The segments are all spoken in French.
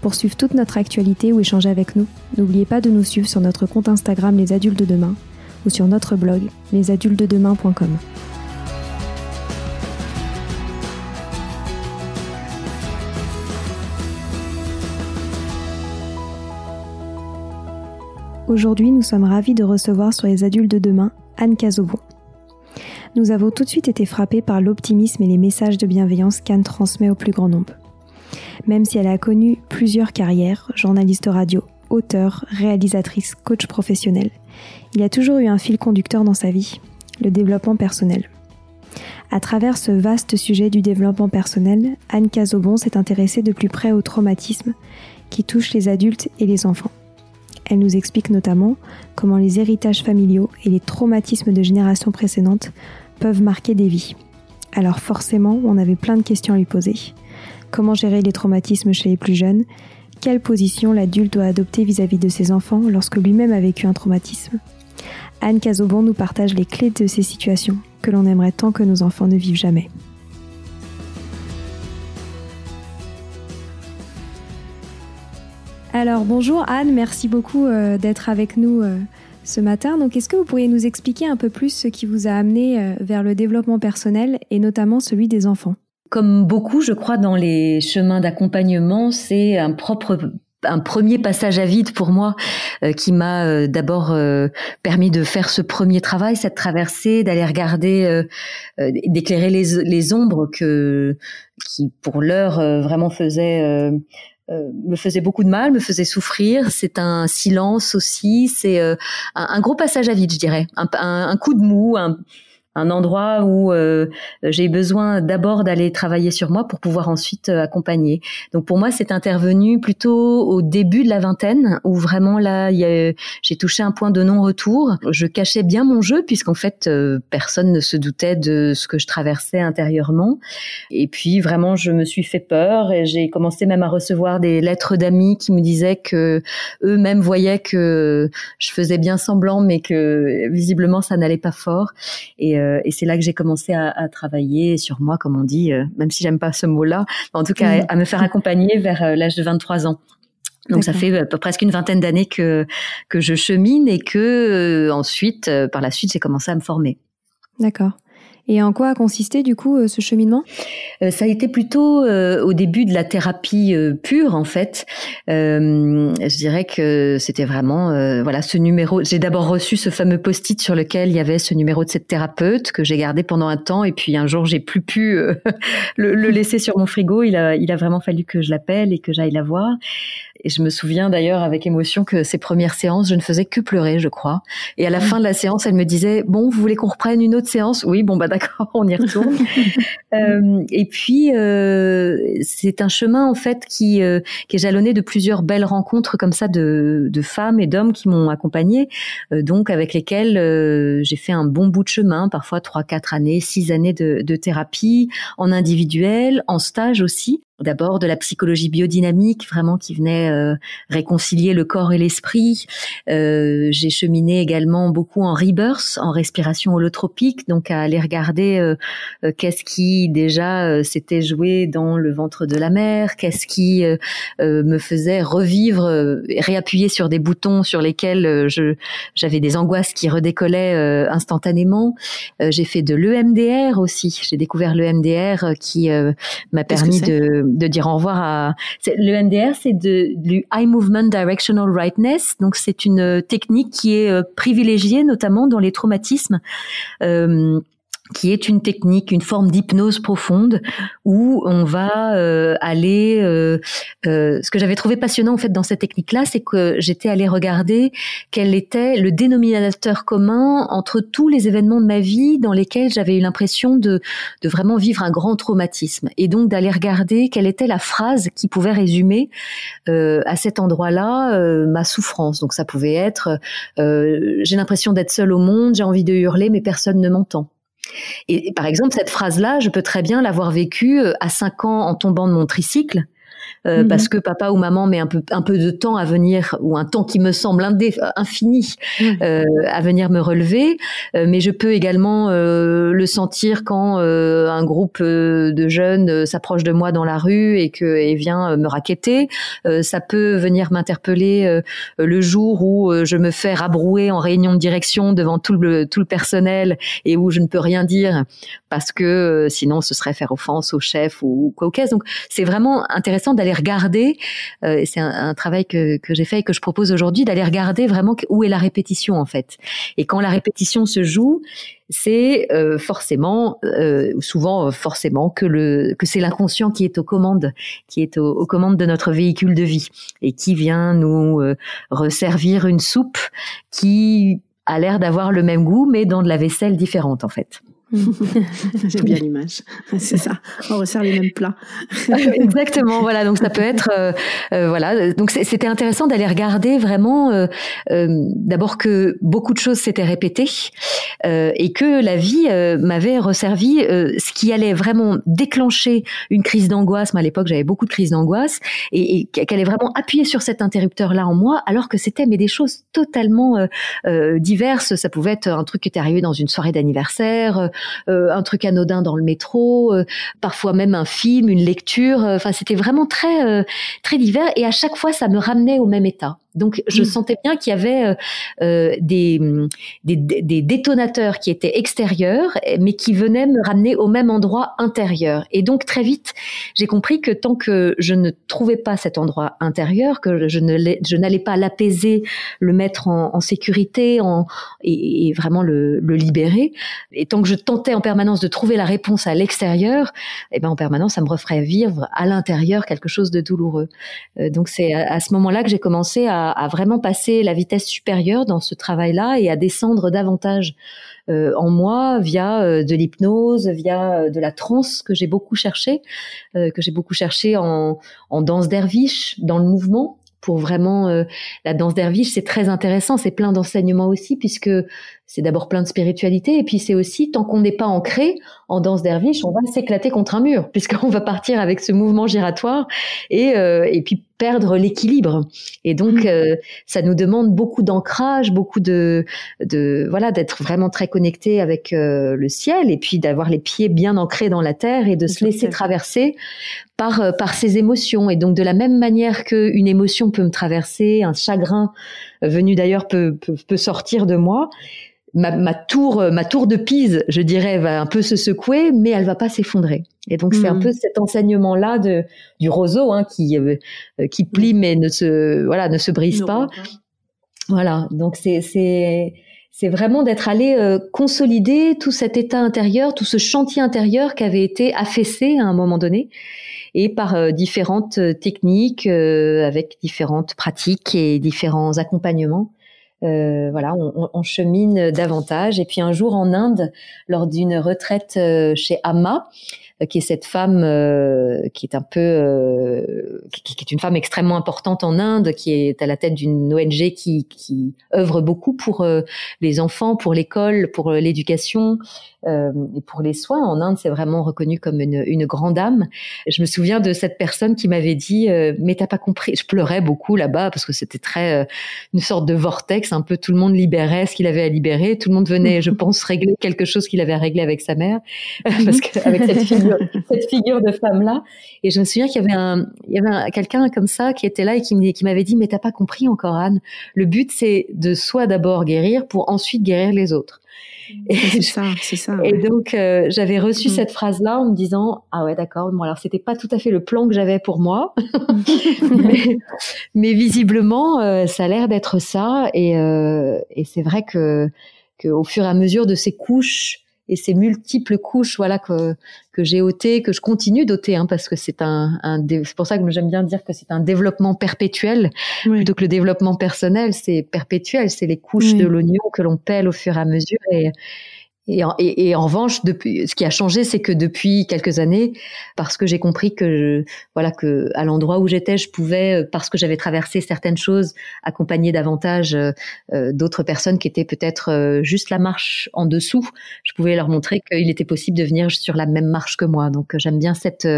Pour suivre toute notre actualité ou échanger avec nous, n'oubliez pas de nous suivre sur notre compte Instagram Les Adultes de Demain ou sur notre blog lesadultesdedemain.com. Aujourd'hui, nous sommes ravis de recevoir sur Les Adultes de Demain Anne Cazobon. Nous avons tout de suite été frappés par l'optimisme et les messages de bienveillance qu'Anne transmet au plus grand nombre. Même si elle a connu plusieurs carrières, journaliste radio, auteur, réalisatrice, coach professionnel, il a toujours eu un fil conducteur dans sa vie, le développement personnel. À travers ce vaste sujet du développement personnel, Anne Cazobon s'est intéressée de plus près au traumatisme qui touche les adultes et les enfants. Elle nous explique notamment comment les héritages familiaux et les traumatismes de générations précédentes peuvent marquer des vies. Alors forcément, on avait plein de questions à lui poser comment gérer les traumatismes chez les plus jeunes, quelle position l'adulte doit adopter vis-à-vis de ses enfants lorsque lui-même a vécu un traumatisme. Anne Cazobon nous partage les clés de ces situations que l'on aimerait tant que nos enfants ne vivent jamais. Alors bonjour Anne, merci beaucoup euh, d'être avec nous euh, ce matin. Donc est-ce que vous pourriez nous expliquer un peu plus ce qui vous a amené euh, vers le développement personnel et notamment celui des enfants? Comme beaucoup, je crois, dans les chemins d'accompagnement, c'est un propre un premier passage à vide pour moi euh, qui m'a euh, d'abord euh, permis de faire ce premier travail, cette traversée, d'aller regarder, d'éclairer les, les, ombres que qui pour l'heure vraiment faisaient me faisait beaucoup de mal, me faisait souffrir. C'est un silence aussi, c'est un, gros passage à vide, je dirais, un, un coup de mou, un, un endroit où euh, j'ai besoin d'abord d'aller travailler sur moi pour pouvoir ensuite euh, accompagner. Donc pour moi, c'est intervenu plutôt au début de la vingtaine où vraiment là, j'ai touché un point de non-retour. Je cachais bien mon jeu puisqu'en fait, euh, personne ne se doutait de ce que je traversais intérieurement. Et puis vraiment, je me suis fait peur et j'ai commencé même à recevoir des lettres d'amis qui me disaient que eux-mêmes voyaient que je faisais bien semblant, mais que visiblement ça n'allait pas fort. Et euh, et c'est là que j'ai commencé à, à, travailler sur moi, comme on dit, euh, même si j'aime pas ce mot-là, en tout cas à me faire accompagner vers euh, l'âge de 23 ans. Donc ça fait presque une vingtaine d'années que que je chemine et que ensuite, par la suite, j'ai commencé à me former. D'accord. Et en quoi a consisté du coup euh, ce cheminement? Euh, Ça a été plutôt euh, au début de la thérapie pure en fait. je dirais que c'était vraiment voilà ce numéro. J'ai d'abord reçu ce fameux post-it sur lequel il y avait ce numéro de cette thérapeute que j'ai gardé pendant un temps et puis un jour j'ai plus pu le, laisser sur mon frigo. Il a il a vraiment fallu que je l'appelle et que j'aille la voir. Et je me souviens d'ailleurs avec émotion que ces premières séances, je ne faisais que pleurer, je crois. Et à la fin de la séance, elle me disait "Bon, vous voulez qu'on reprenne une autre séance? Oui, bon bah d'accord, on y retourne." euh, et puis euh, c'est un chemin en fait qui euh, qui est jalonné de plusieurs belles rencontres comme ça de, de femmes et d'hommes qui m'ont accompagnée, euh, donc avec lesquels euh, j'ai fait un bon bout de chemin, parfois trois, quatre années, six années de, de thérapie en individuel, en stage aussi d'abord de la psychologie biodynamique, vraiment qui venait euh, réconcilier le corps et l'esprit. Euh, j'ai cheminé également beaucoup en rebirth, en respiration holotropique, donc à aller regarder euh, qu'est-ce qui déjà s'était joué dans le ventre de la mère, qu'est-ce qui me faisait revivre, réappuyer sur des boutons sur lesquels je j'avais des angoisses qui redécollaient instantanément. j'ai fait de l'EMDR aussi. J'ai découvert l'EMDR qui m'a permis de de dire au revoir à le NDR, c'est de du Eye Movement Directional Rightness. Donc c'est une technique qui est privilégiée notamment dans les traumatismes. Euh, qui est une technique, une forme d'hypnose profonde où on va euh, aller. Euh, euh, ce que j'avais trouvé passionnant en fait dans cette technique-là, c'est que j'étais allée regarder quel était le dénominateur commun entre tous les événements de ma vie dans lesquels j'avais eu l'impression de, de vraiment vivre un grand traumatisme, et donc d'aller regarder quelle était la phrase qui pouvait résumer à cet endroit-là ma souffrance. Donc ça pouvait être j'ai l'impression d'être seule au monde, j'ai envie de hurler, mais personne ne m'entend. Et, par exemple, cette phrase-là, je peux très bien l'avoir vécue euh, à 5 ans en tombant de mon tricycle euh, mhm. parce que papa ou maman met un peu un peu de temps à venir ou un temps qui me semble infini mhm. euh, à venir me relever euh, mais je peux également euh, le sentir quand euh, un groupe de jeunes s'approche de moi dans la rue et que et vient me raqueter ça peut venir m'interpeller le jour où je me fais rabrouer en réunion de direction devant tout le tout le personnel et où je ne peux rien dire parce que sinon ce serait faire offense au chef ou quoi au caisse donc c'est vraiment intéressant d'aller regarder, euh, c'est un, travail que, que j'ai fait et que je propose aujourd'hui, d'aller regarder vraiment où est la répétition en fait. Et quand la répétition se joue, c'est euh, forcément, euh, souvent forcément, que le que c'est l'inconscient qui est aux commandes, qui est aux, commandes de notre véhicule de vie et qui vient nous resservir une soupe qui a l'air d'avoir le même goût, mais dans de la vaisselle différente en fait. J'aime bien l'image. C'est ça. On resserre les mêmes plats. Exactement. Voilà. Donc ça peut être, euh, euh, voilà. Donc c'était intéressant d'aller regarder vraiment, euh, d'abord que beaucoup de choses s'étaient répétées et que la vie m'avait resservi ce qui allait vraiment déclencher une crise d'angoisse. Moi à l'époque j'avais beaucoup de crises d'angoisse et, et qu'elle allait vraiment appuyer sur cet interrupteur là en moi, alors que c'était mais des choses totalement diverses. Ça pouvait être un truc qui était arrivé dans une soirée d'anniversaire euh, un truc anodin dans le métro, euh, parfois même un film, une lecture. Euh, enfin, c'était vraiment très très divers et à chaque fois, ça me ramenait au même état. Donc, je mm. sentais bien qu'il y avait euh, euh des, des, des, détonateurs qui étaient extérieurs, mais qui venaient me ramener au même endroit intérieur. Et donc, très vite, j'ai compris que tant que je ne trouvais pas cet endroit intérieur, que je n'allais pas l'apaiser, le mettre en, en sécurité, en, et, et vraiment le, le, libérer, et tant que je tentais en permanence de trouver la réponse à l'extérieur, eh ben en permanence, ça me referait vivre à l'intérieur quelque chose de douloureux. Euh, donc, c'est à, à ce moment-là que j'ai commencé à à, vraiment passer la vitesse supérieure dans ce travail-là et à descendre davantage euh, en moi via euh, de l'hypnose, via euh, de la transe que j'ai beaucoup cherché, que j'ai beaucoup cherché en, danse derviche, dans le mouvement. Pour vraiment la danse derviche, c'est très intéressant, c'est plein d'enseignements aussi puisque c'est d'abord plein de spiritualité et puis c'est aussi tant qu'on n'est pas ancré en danse derviche, on va s'éclater contre un mur puisqu'on va partir avec ce mouvement giratoire et et puis perdre l'équilibre. Et donc mmh. euh, ça nous demande beaucoup d'ancrage, beaucoup de de voilà d'être vraiment très connecté avec euh, le ciel et puis d'avoir les pieds bien ancrés dans la terre et de se laisser traverser par par ces émotions et donc de la même manière qu'une émotion peut me traverser, un chagrin venu d'ailleurs peut, peut, peut sortir de moi ma, tour, ma tour de Pise, je dirais, va un peu se secouer, mais elle va pas s'effondrer. Et donc c'est un hmm. peu cet enseignement-là de du roseau hein, qui euh, qui plie mais ne se voilà ne se brise pas. Voilà, donc c'est c'est c'est vraiment d'être allé euh, consolider tout cet état intérieur, tout ce chantier intérieur qui avait été affaissé à un moment donné, et par euh, différentes techniques, avec différentes pratiques et différents accompagnements, euh, voilà, on, on, chemine davantage. Et puis un jour en Inde, lors d'une retraite euh, chez Amma, euh, qui est cette femme qui est un peu, qui, est une femme extrêmement importante en Inde, qui est à la tête d'une ONG qui, qui œuvre beaucoup pour les enfants, pour l'école, pour l'éducation, euh, et pour les soins, en Inde, c'est vraiment reconnu comme une, une, grande âme. Je me souviens de cette personne qui m'avait dit euh, "Mais t'as pas compris." Je pleurais beaucoup là-bas parce que c'était très euh, une sorte de vortex. Un peu tout le monde libérait ce qu'il avait à libérer. Tout le monde venait, je pense, régler quelque chose qu'il avait à régler avec sa mère, parce qu'avec cette figure, cette figure de femme là. Et je me souviens qu'il y avait un, il y avait quelqu'un comme ça qui était là et qui, qui m'avait dit "Mais t'as pas compris encore, Anne. Le but, c'est de soi d'abord guérir pour ensuite guérir les autres." C'est ça, c'est ça. Et donc j'avais reçu mm. cette phrase-là en me disant ah ouais d'accord bon alors c'était pas tout à fait le plan que j'avais pour moi, mais, mais, visiblement ça a l'air d'être ça et, et c'est vrai que qu'au fur et à mesure de ces couches et ces multiples couches voilà que que j'ai ôté que je continue d'ôter hein, parce que c'est un, un c'est pour ça que j'aime bien dire que c'est un développement perpétuel plutôt que le développement personnel c'est perpétuel c'est les couches de l'oignon que l'on pèle au fur et à mesure et et en, et, en, revanche, depuis, ce qui a changé, c'est que depuis quelques années, parce que j'ai compris que, voilà, que à l'endroit où j'étais, je pouvais, euh, parce que j'avais traversé certaines choses, accompagner davantage euh, euh, d'autres personnes qui étaient peut-être juste la marche en dessous. Je pouvais leur montrer qu'il était possible de venir sur la même marche que moi. Donc, j'aime bien cette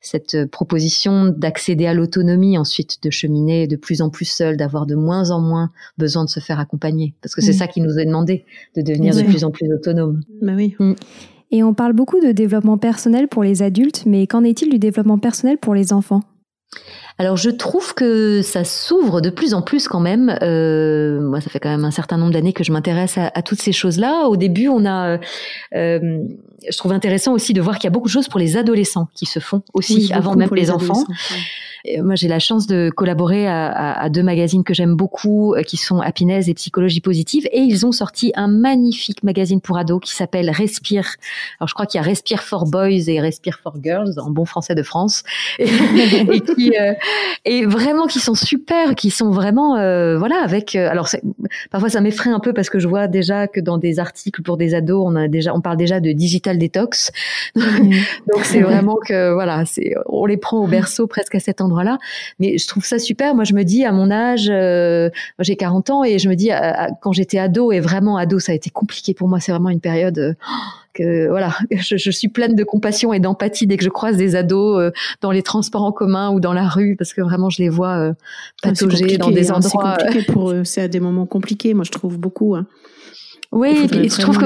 cette proposition d'accéder à l'autonomie, ensuite de cheminer de plus en plus seul, d'avoir de moins en moins besoin de se faire accompagner, parce que c'est ça qui nous est demandé, de devenir de plus en plus autonome. Bah oui. Mm. Et on parle beaucoup de développement personnel pour les adultes, mais qu'en est-il du développement personnel pour les enfants? Alors je trouve que ça s'ouvre de plus en plus quand même. Euh, moi, ça fait quand même un certain nombre d'années que je m'intéresse à, toutes ces choses-là. Au début, on a, euh, je trouve intéressant aussi de voir qu'il y a beaucoup de choses pour les adolescents qui se font aussi avant même les, enfants moi, j'ai la chance de collaborer à, à, deux magazines que j'aime beaucoup, euh, qui sont Happiness et Psychologie Positive, et ils ont sorti un magnifique magazine pour ados qui s'appelle Respire. Alors, je crois qu'il y a Respire for Boys et Respire for Girls en bon français de France, et, qui euh, et vraiment qui sont super, qui sont vraiment euh, voilà avec. Euh, alors, parfois ça m'effraie un peu parce que je vois déjà que dans des articles pour des ados, on a déjà, on parle déjà de digital detox. Donc, c'est vraiment que voilà, c'est on les prend au berceau presque à cet endroit là Mais je trouve ça super. Moi, je me dis à mon âge, euh, j'ai 40 ans et je me dis quand j'étais ado et vraiment ado, ça a été compliqué pour moi. C'est vraiment une période euh, que voilà, je, suis pleine de compassion et d'empathie dès que je croise des ados euh, dans les transports en commun ou dans la rue parce que vraiment je les vois patauger dans des hein, endroits. C'est compliqué pour eux. C'est à des moments compliqués. Moi, je trouve beaucoup. Hein. Oui, et je trouve que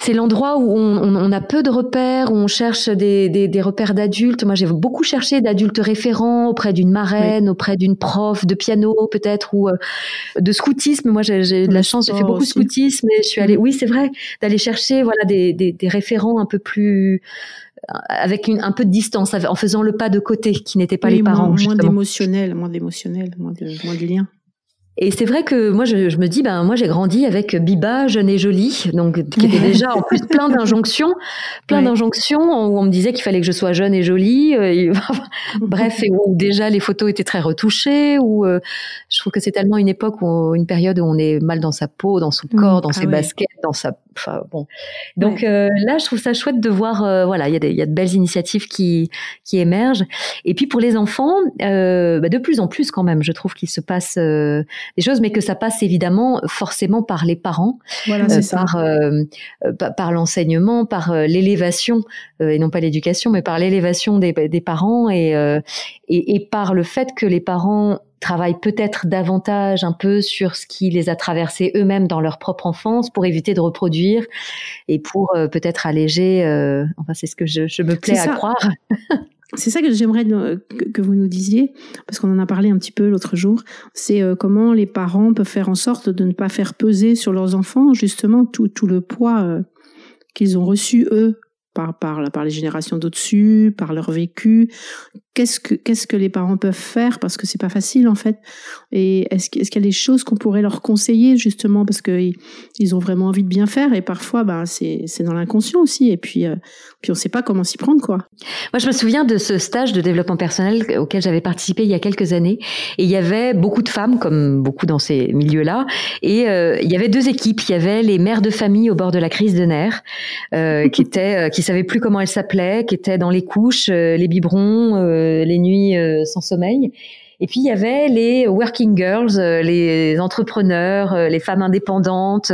c'est l'endroit où on, on, on, a peu de repères, où on cherche des, des, des repères d'adultes. Moi, j'ai beaucoup cherché d'adultes référents auprès d'une marraine, auprès d'une prof de piano peut-être, ou euh, de scoutisme. Moi, j'ai de la chance, j'ai fait beaucoup de scoutisme et je suis allée, mm. oui, c'est vrai, d'aller chercher voilà des, des, des, référents un peu plus euh, avec une, un peu de distance, en faisant le pas de côté, qui n'étaient pas les parents. Moins, moins d'émotionnel, moins d'émotionnel, moins de, moins de lien. Et c'est vrai que moi, je, je, me dis, ben moi, j'ai grandi avec Biba, jeune et jolie, donc qui était déjà en plus plein d'injonctions, plein d'injonctions où on me disait qu'il fallait que je sois jeune et jolie. Euh, bref, et où déjà les photos étaient très retouchées. Où euh, je trouve que c'est tellement une époque ou une période où on est mal dans sa peau, dans son corps, dans ah ses baskets, dans sa Enfin, bon. Donc euh, là, je trouve ça chouette de voir. Euh, voilà, il y, a y a de belles initiatives qui qui émergent. Et puis pour les enfants, euh, bah, de plus en plus quand même, je trouve qu'il se passe des choses, mais que ça passe évidemment forcément par les parents, voilà, par par l'enseignement, par l'élévation et non pas l'éducation, mais par l'élévation des, des parents et, et et par le fait que les parents travaillent peut-être davantage un peu sur ce qui les a traversés eux-mêmes dans leur propre enfance pour éviter de reproduire et pour euh, peut-être alléger. Euh, enfin, c'est ce que je, je me plais à croire. C'est ça que j'aimerais que vous nous disiez, parce qu'on en a parlé un petit peu l'autre jour. C'est euh, comment les parents peuvent faire en sorte de ne pas faire peser sur leurs enfants justement tout, tout le poids qu'ils ont reçu eux par, par, par les générations d'au-dessus, par leur vécu, qu'est-ce que qu'est-ce que les parents peuvent faire? Parce que c'est pas facile en fait. Et est-ce qu'il y a des choses qu'on pourrait leur conseiller justement? Parce que ils ont vraiment envie de bien faire et parfois bah c'est c'est dans l'inconscient aussi. Et puis euh, puis on sait pas comment s'y prendre quoi. Moi je me souviens de ce stage de développement personnel auquel j'avais participé il y a quelques années. Et il y avait beaucoup de femmes comme beaucoup dans ces milieux-là. Et euh, il y avait deux équipes, il y avait les mères de famille au bord de la crise de nerfs euh, qui étaient euh, qui savaient plus comment elles s'appelaient, qui étaient dans les couches, les biberons euh, les nuits euh, sans sommeil. Et puis il y avait les working girls, euh, les entrepreneurs, les femmes indépendantes,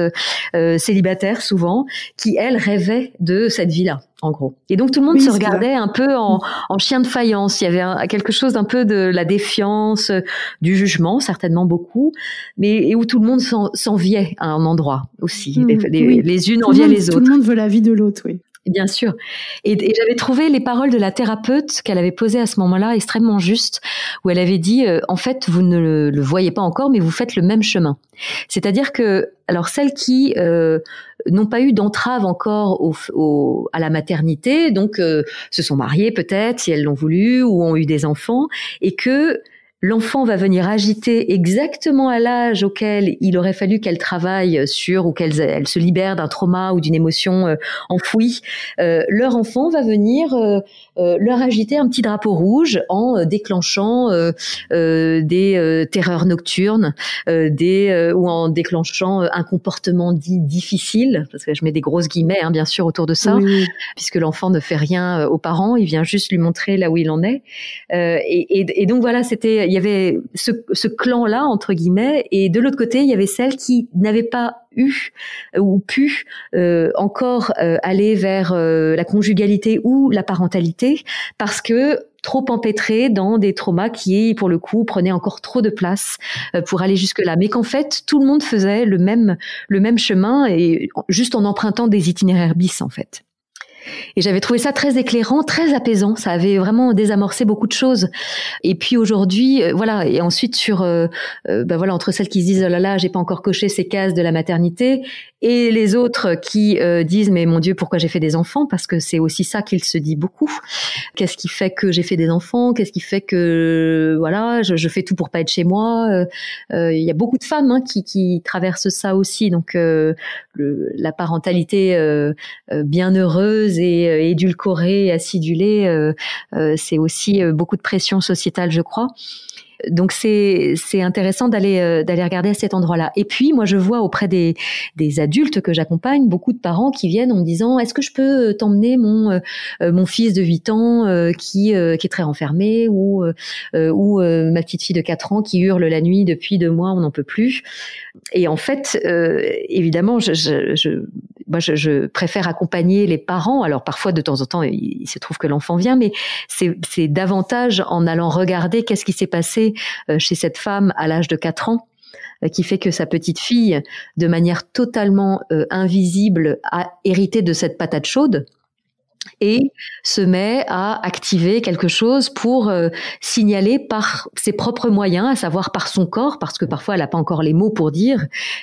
célibataires souvent, qui elles rêvaient de cette vie-là, en gros. Et donc tout le monde se regardait un peu en, chien de faïence. Il y avait quelque chose d'un peu de la défiance, du jugement, certainement beaucoup, mais et où tout le monde s'enviait à un endroit aussi. Hmm. les, unes enviaient les autres. Tout le monde veut la vie de l'autre, oui. Bien sûr. Et, j'avais trouvé les paroles de la thérapeute qu'elle avait posées à ce moment-là extrêmement justes, où elle avait dit, euh, en fait, vous ne le, voyez pas encore, mais vous faites le même chemin. C'est-à-dire que, alors celles qui euh, n'ont pas eu d'entrave encore au, à la maternité, donc euh, se sont mariées peut-être, si elles l'ont voulu, ou ont eu des enfants, et que l'enfant va venir agiter exactement à l'âge auquel il aurait fallu qu'elle travaille sur ou qu'elle elle se libère d'un trauma ou d'une émotion euh, enfouie, euh, leur enfant va venir euh, leur agiter un petit drapeau rouge en déclenchant des terreurs nocturnes, des ou en déclenchant un comportement dit difficile, parce que je mets des grosses guillemets hein, bien sûr autour de ça, puisque l'enfant ne fait rien aux parents, il vient juste lui montrer là où il en est. Et, et, et donc voilà, c'était y avait ce, ce clan-là, entre guillemets, et de l'autre côté, il y avait celles qui n'avaient pas eu ou pu euh, encore euh, aller vers euh, la conjugalité ou la parentalité parce que trop empêtrées dans des traumas qui, pour le coup, prenaient encore trop de place pour aller jusque-là. Mais qu'en fait, tout le monde faisait le même, le même chemin et juste en empruntant des itinéraires bis, en fait. Et j'avais trouvé ça très éclairant, très apaisant. Ça avait vraiment désamorcé beaucoup de choses. Et puis aujourd'hui, euh, voilà. Et ensuite sur, euh, euh, ben voilà, entre celles qui se disent oh là là, j'ai pas encore coché ces cases de la maternité, et les autres qui disent mais mon Dieu, pourquoi j'ai fait des enfants? Parce que c'est aussi ça qu'il se dit beaucoup. Qu'est-ce qui fait que j'ai fait des enfants? Qu'est-ce qui fait que voilà, je, fais tout pour pas être chez moi? Il y a beaucoup de femmes hein, qui, qui, traversent ça aussi. Donc le, la parentalité bienheureuse et euh, édulcoré, acidulé, euh, euh, c'est aussi beaucoup de pression sociétale, je crois donc c'est c'est intéressant d'aller euh, d'aller regarder à cet endroit-là. Et puis moi je vois auprès des des adultes que j'accompagne beaucoup de parents qui viennent en me disant est-ce que je peux euh, t'emmener mon euh, mon fils de 8 ans qui qui est très renfermé ou ou ma petite fille de 4 ans qui hurle la nuit depuis deux mois on n'en peut plus. Et en fait évidemment je, je, je moi je, je, préfère accompagner les parents. Alors parfois de temps en temps il, se trouve que l'enfant vient mais c'est c'est davantage en allant regarder qu'est-ce qui s'est passé euh, chez cette femme à l'âge de 4 ans euh, qui fait que sa petite fille, de manière totalement euh, invisible, a hérité de cette patate chaude et se met à activer quelque chose pour euh, signaler par ses propres moyens, à savoir par son corps, parce que parfois elle n'a pas encore les mots pour dire,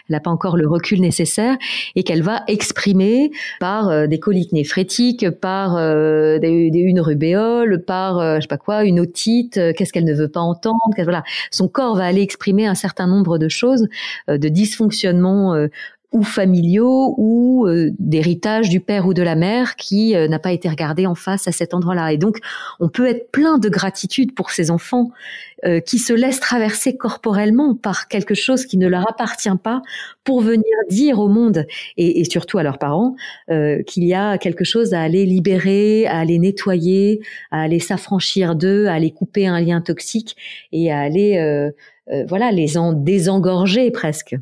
elle n'a pas encore le recul nécessaire, et qu'elle va exprimer par euh, des coliques néphrétiques, par euh, des, une rubéole, par je sais pas quoi, une otite, qu'est-ce qu'elle ne veut pas entendre, voilà, son corps va aller exprimer un certain nombre de choses, de dysfonctionnements ou familiaux ou euh, d'héritage du père ou de la mère qui euh, n'a pas été regardé en face à cet endroit-là. Et donc, on peut être plein de gratitude pour ces enfants euh, qui se laissent traverser corporellement par quelque chose qui ne leur appartient pas pour venir dire au monde et, et surtout à leurs parents qu'il y a quelque chose à aller libérer, à aller nettoyer, à aller s'affranchir d'eux, à aller couper un lien toxique et à aller voilà les en désengorger presque.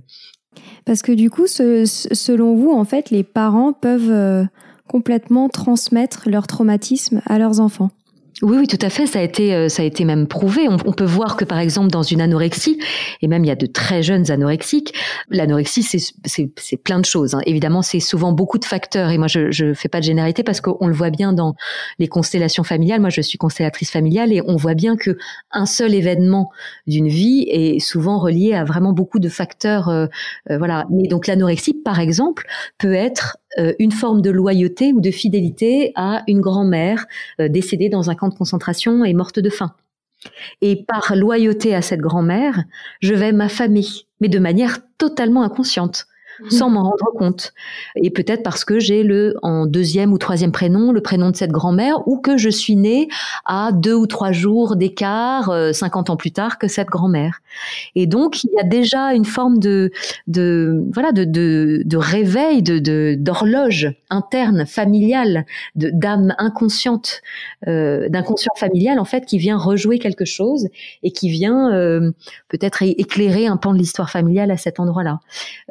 Parce que du coup, selon vous, en fait, les parents peuvent euh, complètement transmettre leur traumatisme à leurs enfants. Oui, oui, tout à fait. Ça a été, euh, ça a été même prouvé. On, peut voir que, par exemple, dans une anorexie, et même il y a de très jeunes anorexiques, l'anorexie, c'est plein de choses. Hein. Évidemment, c'est souvent beaucoup de facteurs. Et moi, je je fais pas de généralité parce qu'on le voit bien dans les constellations familiales. Moi, je suis constellatrice familiale et on voit bien que un seul événement d'une vie est souvent relié à vraiment beaucoup de facteurs. Euh, euh, voilà. Mais donc, l'anorexie, par exemple, peut être une forme de loyauté ou de fidélité à une grand-mère euh, décédée dans un camp de concentration et morte de faim. Et par loyauté à cette grand-mère, je vais m'affamer, mais de manière totalement inconsciente sans m'en rendre compte. Et peut-être parce que j'ai le en deuxième ou troisième prénom le prénom de cette grand-mère ou que je suis née à deux ou trois jours d'écart, euh, 50 ans plus tard que cette grand-mère. Et donc il y a déjà une forme de voilà de de, réveil, de d'horloge interne familiale, d'âme inconsciente, euh, d'inconscient familial en fait qui vient rejouer quelque chose et qui vient euh, peut-être éclairer un pan de l'histoire familiale à cet endroit-là.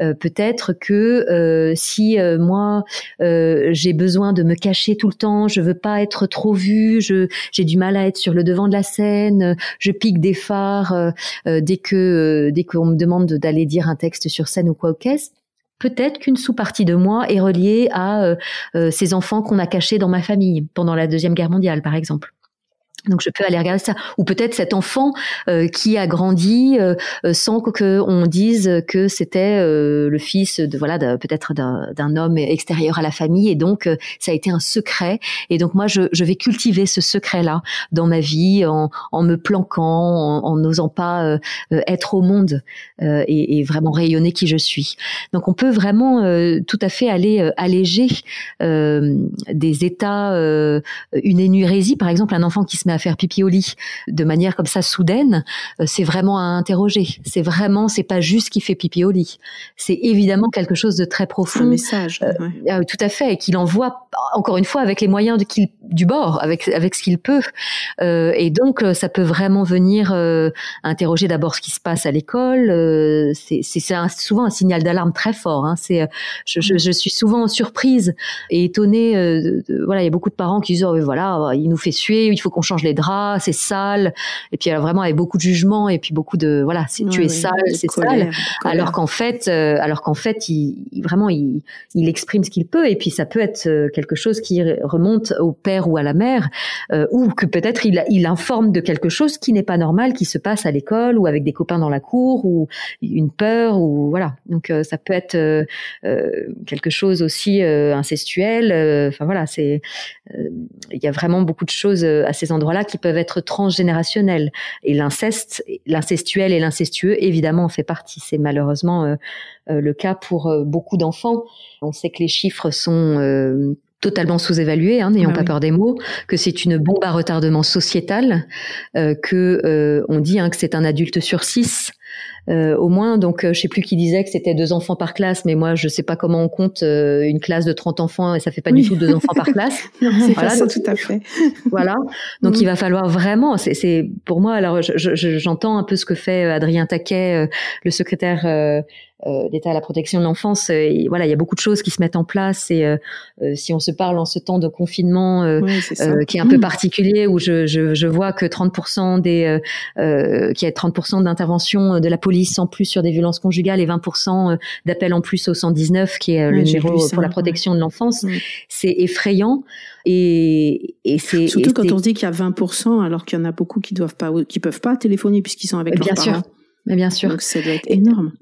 Euh, peut-être que euh, si moi j'ai besoin de me cacher tout le temps, je veux pas être trop vue, je j'ai du mal à être sur le devant de la scène, je pique des phares dès que dès qu'on me demande d'aller dire un texte sur scène ou quoi au caisse peut-être qu'une sous-partie de moi est reliée à ces enfants qu'on a cachés dans ma famille pendant la deuxième guerre mondiale, par exemple. Donc je peux aller regarder ça, ou peut-être cet enfant euh, qui a grandi euh, euh, sans que on dise que c'était le fils de voilà peut-être d'un homme extérieur à la famille, et donc ça a été un secret. Et donc moi je, je vais cultiver ce secret là dans ma vie en, en me planquant, en n'osant pas être au monde et, et, vraiment rayonner qui je suis. Donc on peut vraiment tout à fait aller alléger des états, une énurésie par exemple, un enfant qui se à faire pipi au lit de manière comme ça soudaine, euh, c'est vraiment à interroger. C'est vraiment, c'est pas juste qu'il fait pipi au lit. C'est évidemment quelque chose de très profond. Un message. Euh, euh, tout à fait, et qu'il envoie encore une fois avec les moyens de qu'il du bord, avec avec ce qu'il peut. et donc ça peut vraiment venir interroger d'abord ce qui se passe à l'école. c'est c'est souvent un signal d'alarme très fort. Hein. C'est je, je, suis souvent surprise et étonnée. voilà, il y a beaucoup de parents qui disent oh, voilà, il nous fait suer, il faut qu'on change les draps, c'est sale. Et puis alors vraiment avec beaucoup de jugement et puis beaucoup de voilà, c'est tu es sale, c'est sale. Alors qu'en fait, euh, alors qu'en fait, il, vraiment il, il exprime ce qu'il peut et puis ça peut être euh, quelque chose qui remonte au père ou à la mère euh, ou que peut-être il, il informe de quelque chose qui n'est pas normal, qui se passe à l'école ou avec des copains dans la cour ou une peur ou voilà. Donc ça peut être quelque chose aussi incestuel. Enfin voilà, c'est il y a vraiment beaucoup de choses à ces endroits là qui peuvent être transgénérationnels. Et l'inceste, l'incestuel et l'incestueux, évidemment, en fait partie. C'est malheureusement euh, euh, le cas pour euh, beaucoup d'enfants. On sait que les chiffres sont totalement sous-évalués, hein, n'ayons ah pas peur des mots, que c'est une bombe à retardement sociétal, que on dit hein, que c'est un adulte sur six euh, au moins. Donc, euh, je sais plus qui disait que c'était deux enfants par classe, mais moi, je sais pas comment on compte euh, une classe de 30 enfants et ça fait pas du tout deux enfants par classe. c'est voilà, ça, tout à fait. voilà. Donc, mm. il va falloir vraiment. C'est pour moi. Alors, j'entends un peu ce que fait Adrien Taquet, le secrétaire euh, d'État à la protection de l'enfance. Euh, voilà, il y a beaucoup de choses qui se mettent en place et euh, si on se parle en ce temps de confinement qui est un peu particulier où je, je, je vois que 30% des qui a 30% d'intervention de la police en plus sur des violences conjugales et 20% d'appels en plus au 119 qui est le numéro pour la protection de l'enfance, c'est effrayant. Et, et c'est surtout quand on se dit qu'il y a 20% alors qu'il y en a beaucoup qui doivent pas qui peuvent pas téléphoner puisqu'ils sont avec bien leurs sûr. Mais bien sûr. Donc ça doit être énorme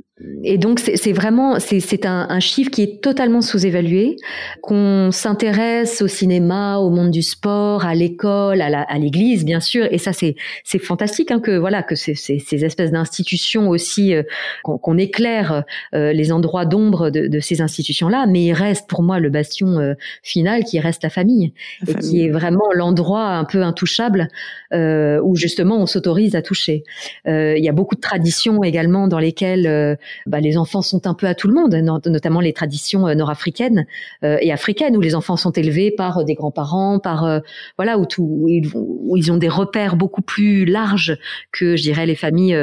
et donc c'est vraiment c'est un, un, chiffre qui est totalement sous-évalué. Qu'on s'intéresse au cinéma, au monde du sport, à l'école, à l'église bien sûr. Et ça c'est c'est fantastique hein, que voilà que ces, ces, espèces d'institutions aussi euh, qu'on éclaire euh, les endroits d'ombre de, de, ces institutions là. Mais il reste pour moi le bastion euh, final qui reste la famille et qui est vraiment l'endroit un peu intouchable où justement on s'autorise à toucher. Il y a beaucoup de traditions également dans lesquelles bah, les enfants sont un peu à tout le monde, notamment les traditions euh, nord-africaines euh, et africaines où les enfants sont élevés par euh, des grands-parents, par voilà où, tout, où ils, où, ils, ont des repères beaucoup plus larges que je dirais les familles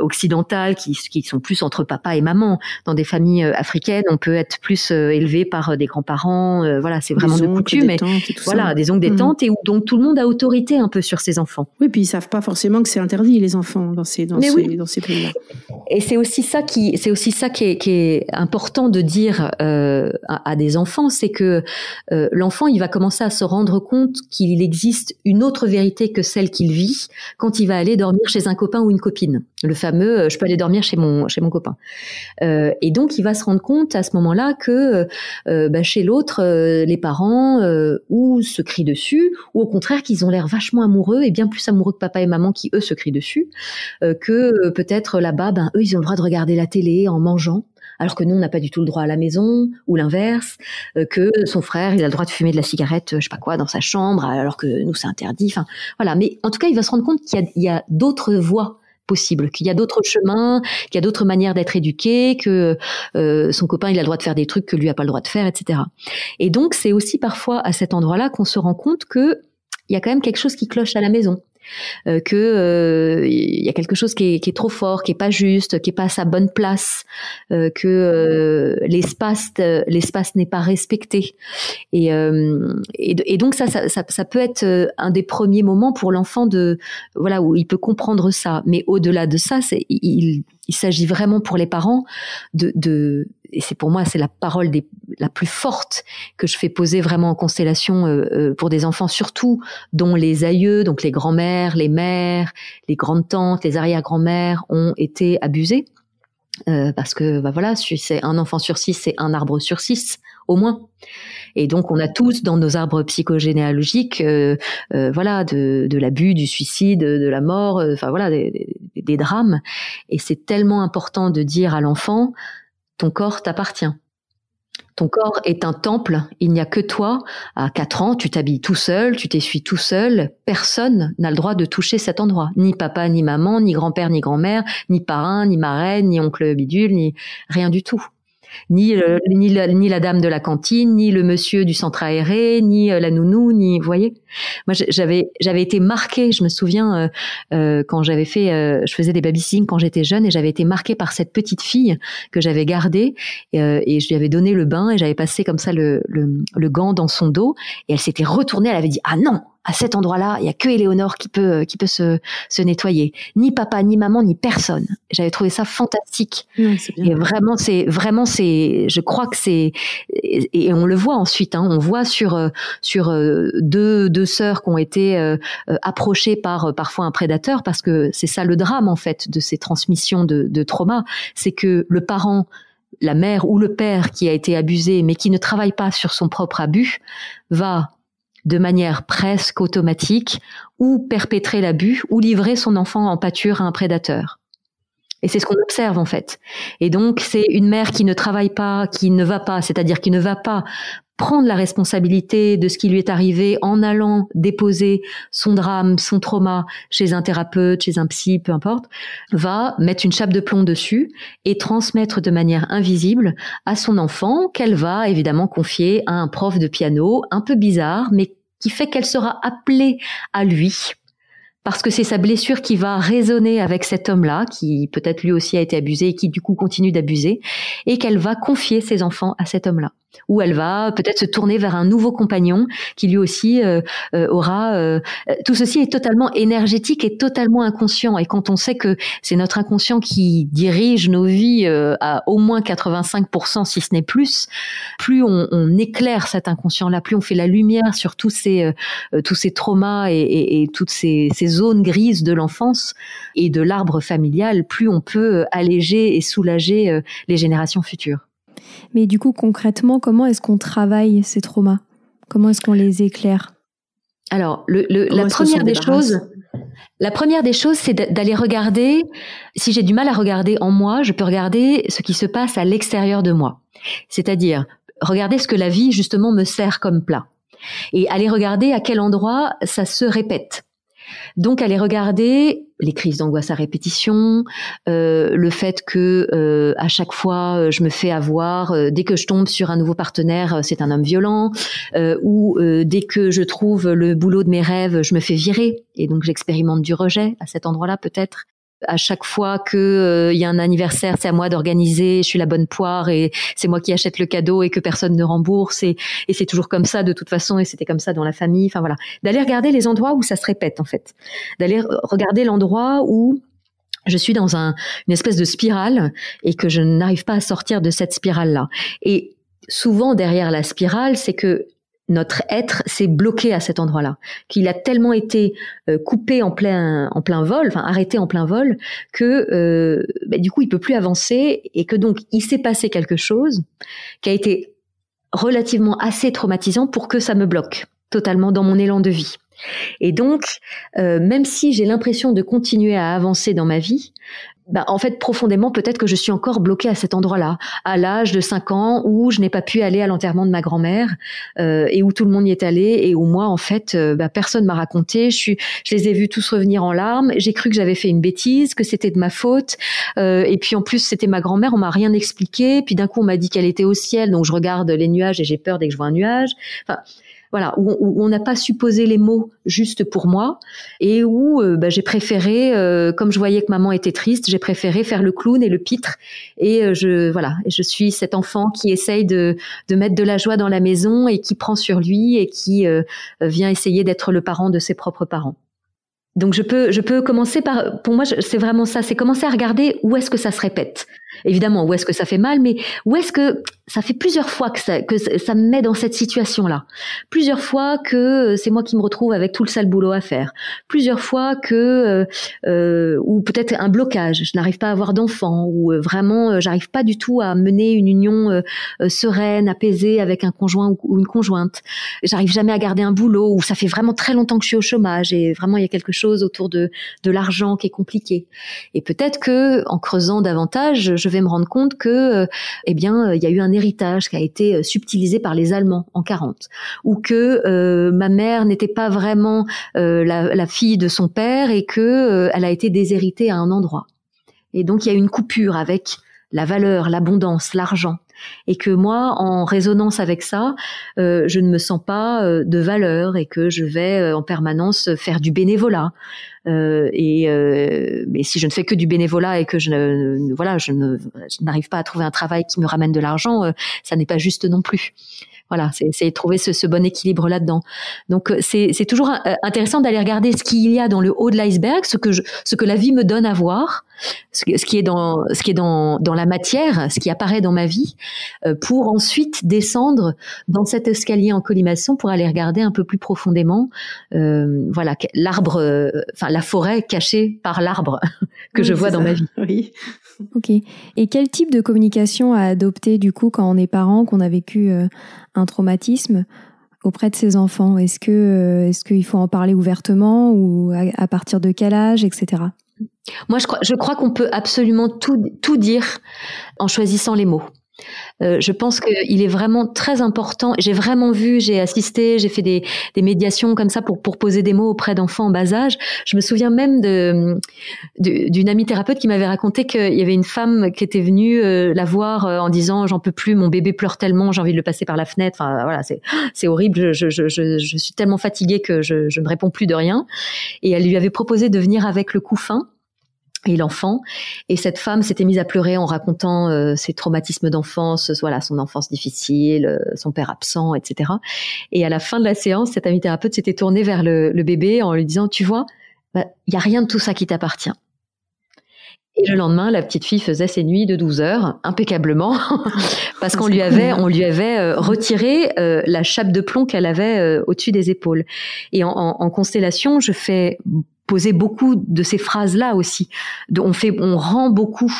occidentales qui, qui sont plus entre papa et maman. Dans des familles africaines, on peut être plus élevé par des grands-parents. voilà, c'est vraiment de coutume. Mais voilà, des oncles, des mmh. tantes et où donc tout le monde a autorité un peu sur ses enfants. Oui, puis ils savent pas forcément que c'est interdit les enfants dans ces dans ces, dans ces pays-là. Et c'est aussi ça qui, c'est aussi ça qui est, qui est, important de dire euh, à, à, des enfants, c'est que euh, l'enfant, il va commencer à se rendre compte qu'il existe une autre vérité que celle qu'il vit quand il va aller dormir chez un copain ou une copine. Le fameux, euh, je peux aller dormir chez mon chez mon copain. Euh, et donc, il va se rendre compte à ce moment-là que euh, bah, chez l'autre, les parents ou se crient dessus, ou au contraire qu'ils ont l'air vachement amoureux et bien plus amoureux que papa et maman qui eux se crient dessus, que peut-être là-bas, ben eux, ils ont le droit de regarder la télé en mangeant alors que nous on n'a pas du tout le droit à la maison ou l'inverse que son frère il a le droit de fumer de la cigarette je sais pas quoi dans sa chambre alors que nous c'est interdit voilà mais en tout cas il va se rendre compte qu'il y a, d'autres voies possibles, qu'il y a d'autres chemins, qu'il y a d'autres manières d'être éduqué, que euh, son copain il a le droit de faire des trucs que lui a pas le droit de faire, etc. Et donc c'est aussi parfois à cet endroit-là qu'on se rend compte que il y a quand même quelque chose qui cloche à la maison. Euh, que euh, il y a quelque chose qui est, qui est, trop fort, qui est pas juste, qui est pas à sa bonne place, euh, que l'espace l'espace n'est pas respecté. Et, et, donc ça, ça, ça, peut être un des premiers moments pour l'enfant de voilà où il peut comprendre ça. Mais au-delà de ça, c'est il, il s'agit vraiment pour les parents de, de c'est pour moi c'est la parole la plus forte que je fais poser vraiment en constellation euh, euh, pour des enfants surtout dont les aïeux, donc les grands-mères, les mères, les grandes tantes, les arrière-grand-mères ont été abusés. Euh, parce que bah voilà, c'est un enfant sur six, c'est un arbre sur six au moins. Et donc on a tous dans nos arbres psychogénéalogiques, voilà, de, l'abus, du suicide, de la mort, enfin voilà, des, drames. Et c'est tellement important de dire à l'enfant, ton corps t'appartient. Ton corps est un temple, il n'y a que toi. À 4 ans, tu t'habilles tout seul, tu t'essuies tout seul. Personne n'a le droit de toucher cet endroit. Ni papa, ni maman, ni grand-père, ni grand-mère, ni parrain, ni marraine, ni oncle bidule, ni rien du tout ni, ni, la, ni la dame de la cantine, ni le monsieur du centre aéré, ni euh, la nounou, ni vous voyez. Moi, j'avais j'avais été marquée. Je me souviens euh, euh quand j'avais fait, euh, je faisais des babysitting quand j'étais jeune et j'avais été marquée par cette petite fille que j'avais gardée et je lui avais donné le bain et j'avais passé comme ça le, le, le gant dans son dos et elle s'était retournée. Elle avait dit ah non à cet endroit-là, il y a que Éléonore qui peut qui peut se, se nettoyer. Ni papa, ni maman, ni personne. J'avais trouvé ça fantastique. et vraiment, c'est vraiment c'est. Je crois que c'est et, on le voit ensuite. Hein, on voit sur euh, sur euh, deux deux sœurs qui ont été euh, approchées par parfois un prédateur parce que c'est ça le drame en fait de ces transmissions de, de trauma, c'est que le parent la mère ou le père qui a été abusé mais qui ne travaille pas sur son propre abus va de manière presque automatique ou perpétrer l'abus ou livrer son enfant en pâture à un prédateur. Et c'est ce qu'on observe en fait. Et donc c'est une mère qui ne travaille pas, qui ne va pas, c'est-à-dire qui ne va pas prendre la responsabilité de ce qui lui est arrivé en allant déposer son drame, son trauma chez un thérapeute, chez un psy, peu importe, va mettre une chape de plomb dessus et transmettre de manière invisible à son enfant qu'elle va évidemment confier à un prof de piano un peu bizarre, mais qui fait qu'elle sera appelée à lui parce que c'est sa blessure qui va résonner avec cet homme-là, qui peut-être lui aussi a été abusé et qui du coup continue d'abuser, et qu'elle va confier ses enfants à cet homme-là où elle va peut-être se tourner vers un nouveau compagnon qui lui aussi euh, euh, aura. Euh, tout ceci est totalement énergétique et totalement inconscient. Et quand on sait que c'est notre inconscient qui dirige nos vies à au moins 85%, si ce n'est plus, plus on, on éclaire cet inconscient-là, plus on fait la lumière sur tous ces tous ces traumas et, et, et toutes ces, ces, zones grises de l'enfance et de l'arbre familial, plus on peut alléger et soulager les générations futures. Mais du coup, concrètement, comment est-ce qu'on travaille ces traumas? Comment est-ce qu'on les éclaire? Alors, le, la première des choses, la première des choses, c'est d'aller regarder. Si j'ai du mal à regarder en moi, je peux regarder ce qui se passe à l'extérieur de moi. C'est-à-dire regarder ce que la vie justement me sert comme plat et aller regarder à quel endroit ça se répète. Donc aller regarder les crises d'angoisse à répétition, euh, le fait que euh, à chaque fois euh, je me fais avoir dès que je tombe sur un nouveau partenaire, c'est un homme violent, ou dès que je trouve le boulot de mes rêves, je me fais virer. Et donc j'expérimente du rejet à cet endroit-là peut-être à chaque fois que euh, il y a un anniversaire, c'est à moi d'organiser, je suis la bonne poire et c'est moi qui achète le cadeau et que personne ne rembourse et, et c'est toujours comme ça de toute façon et c'était comme ça dans la famille. Enfin voilà, d'aller regarder les endroits où ça se répète en fait, d'aller regarder l'endroit où je suis dans un, une espèce de spirale et que je n'arrive pas à sortir de cette spirale là. Et souvent derrière la spirale, c'est que notre être s'est bloqué à cet endroit-là, qu'il a tellement été euh, coupé en plein en plein vol, enfin arrêté en plein vol, que euh, bah, du coup il peut plus avancer et que donc il s'est passé quelque chose qui a été relativement assez traumatisant pour que ça me bloque totalement dans mon élan de vie. Et donc, euh, même si j'ai l'impression de continuer à avancer dans ma vie, bah, en fait, profondément, peut-être que je suis encore bloquée à cet endroit-là, à l'âge de 5 ans où je n'ai pas pu aller à l'enterrement de ma grand-mère euh, et où tout le monde y est allé et où moi, en fait, euh, bah, personne m'a raconté. Je, suis, je les ai vus tous revenir en larmes. J'ai cru que j'avais fait une bêtise, que c'était de ma faute. Euh, et puis en plus, c'était ma grand-mère. On m'a rien expliqué. Puis d'un coup, on m'a dit qu'elle était au ciel, donc je regarde les nuages et j'ai peur dès que je vois un nuage. Enfin, voilà, où, on n'a pas supposé les mots juste pour moi et où euh, bah, j'ai préféré, euh, comme je voyais que maman était triste, j'ai préféré faire le clown et le pitre et euh, je voilà, je suis cet enfant qui essaye de, de mettre de la joie dans la maison et qui prend sur lui et qui vient essayer d'être le parent de ses propres parents. Donc je peux, je peux commencer par, pour moi, c'est vraiment ça, c'est commencer à regarder où est-ce que ça se répète. Évidemment, où est-ce que ça fait mal, mais où est-ce que ça fait plusieurs fois que ça, que ça me met dans cette situation-là. Plusieurs fois que c'est moi qui me retrouve avec tout le sale boulot à faire. Plusieurs fois que, euh, euh ou peut-être un blocage, je n'arrive pas à avoir d'enfants, ou euh, vraiment, euh, j'arrive pas du tout à mener une union sereine, apaisée avec un conjoint ou une conjointe. J'arrive jamais à garder un boulot, ou ça fait vraiment très longtemps que je suis au chômage et vraiment il y a quelque chose autour de de l'argent qui est compliqué. Et peut-être que en creusant davantage, je vais me rendre compte que, eh bien, il y a eu un héritage qui a été euh, subtilisé par les Allemands en 40, ou que euh, ma mère n'était pas vraiment euh, la, fille de son père et que elle a été déshéritée à un endroit. Et donc il y a une coupure avec la valeur, l'abondance, l'argent. Et que moi, en résonance avec ça, je ne me sens pas de valeur et que je vais en permanence faire du bénévolat. et mais si je ne fais que du bénévolat et que je voilà, je n'arrive pas à trouver un travail qui me ramène de l'argent, ça n'est pas juste non plus. Voilà, c'est trouver ce, ce, bon équilibre là-dedans. Donc euh, c'est toujours euh, intéressant d'aller regarder ce qu'il y a dans le haut de l'iceberg, ce que je, ce que la vie me donne à voir, ce, qui est dans ce qui est dans dans la matière, ce qui apparaît dans ma vie, euh, pour ensuite descendre dans cet escalier en colimaçon pour aller regarder un peu plus profondément, euh, voilà, l'arbre, enfin la forêt cachée par l'arbre que je vois dans ma vie. Oui. Ok. Et quel type de communication à adopter du coup quand on est parent, qu'on a vécu euh, un traumatisme auprès de ses enfants? Est-ce que euh, est-ce qu'il faut en parler ouvertement ou à, partir de quel âge, etc. Moi, je crois, qu'on peut absolument tout, tout dire en choisissant les mots. Euh, je pense qu'il est vraiment très important. J'ai vraiment vu, j'ai assisté, j'ai fait des, médiations comme ça pour, poser des mots auprès d'enfants en bas âge. Je me souviens même de d'une amie thérapeute qui m'avait raconté qu'il y avait une femme qui était venue euh, la voir euh, en disant j'en peux plus, mon bébé pleure tellement, j'ai envie de le passer par la fenêtre. Enfin voilà, c'est horrible. Je, suis tellement fatiguée que je, je ne réponds plus de rien. Et elle lui avait proposé de venir avec le couffin et l'enfant. Et cette femme s'était mise à pleurer en racontant euh, ses traumatismes d'enfance, voilà, son enfance difficile, euh, son père absent, etc. Et à la fin de la séance, cette amie thérapeute s'était tournée vers le, bébé en lui disant, tu vois, il bah, y a rien de tout ça qui t'appartient. Et le lendemain, la petite fille faisait ses nuits de 12 heures impeccablement parce qu'on lui avait, on lui avait euh, retiré la chape de plomb qu'elle avait au-dessus des épaules. Et en, en, constellation, je fais poser beaucoup de ces phrases-là aussi. on fait, on rend beaucoup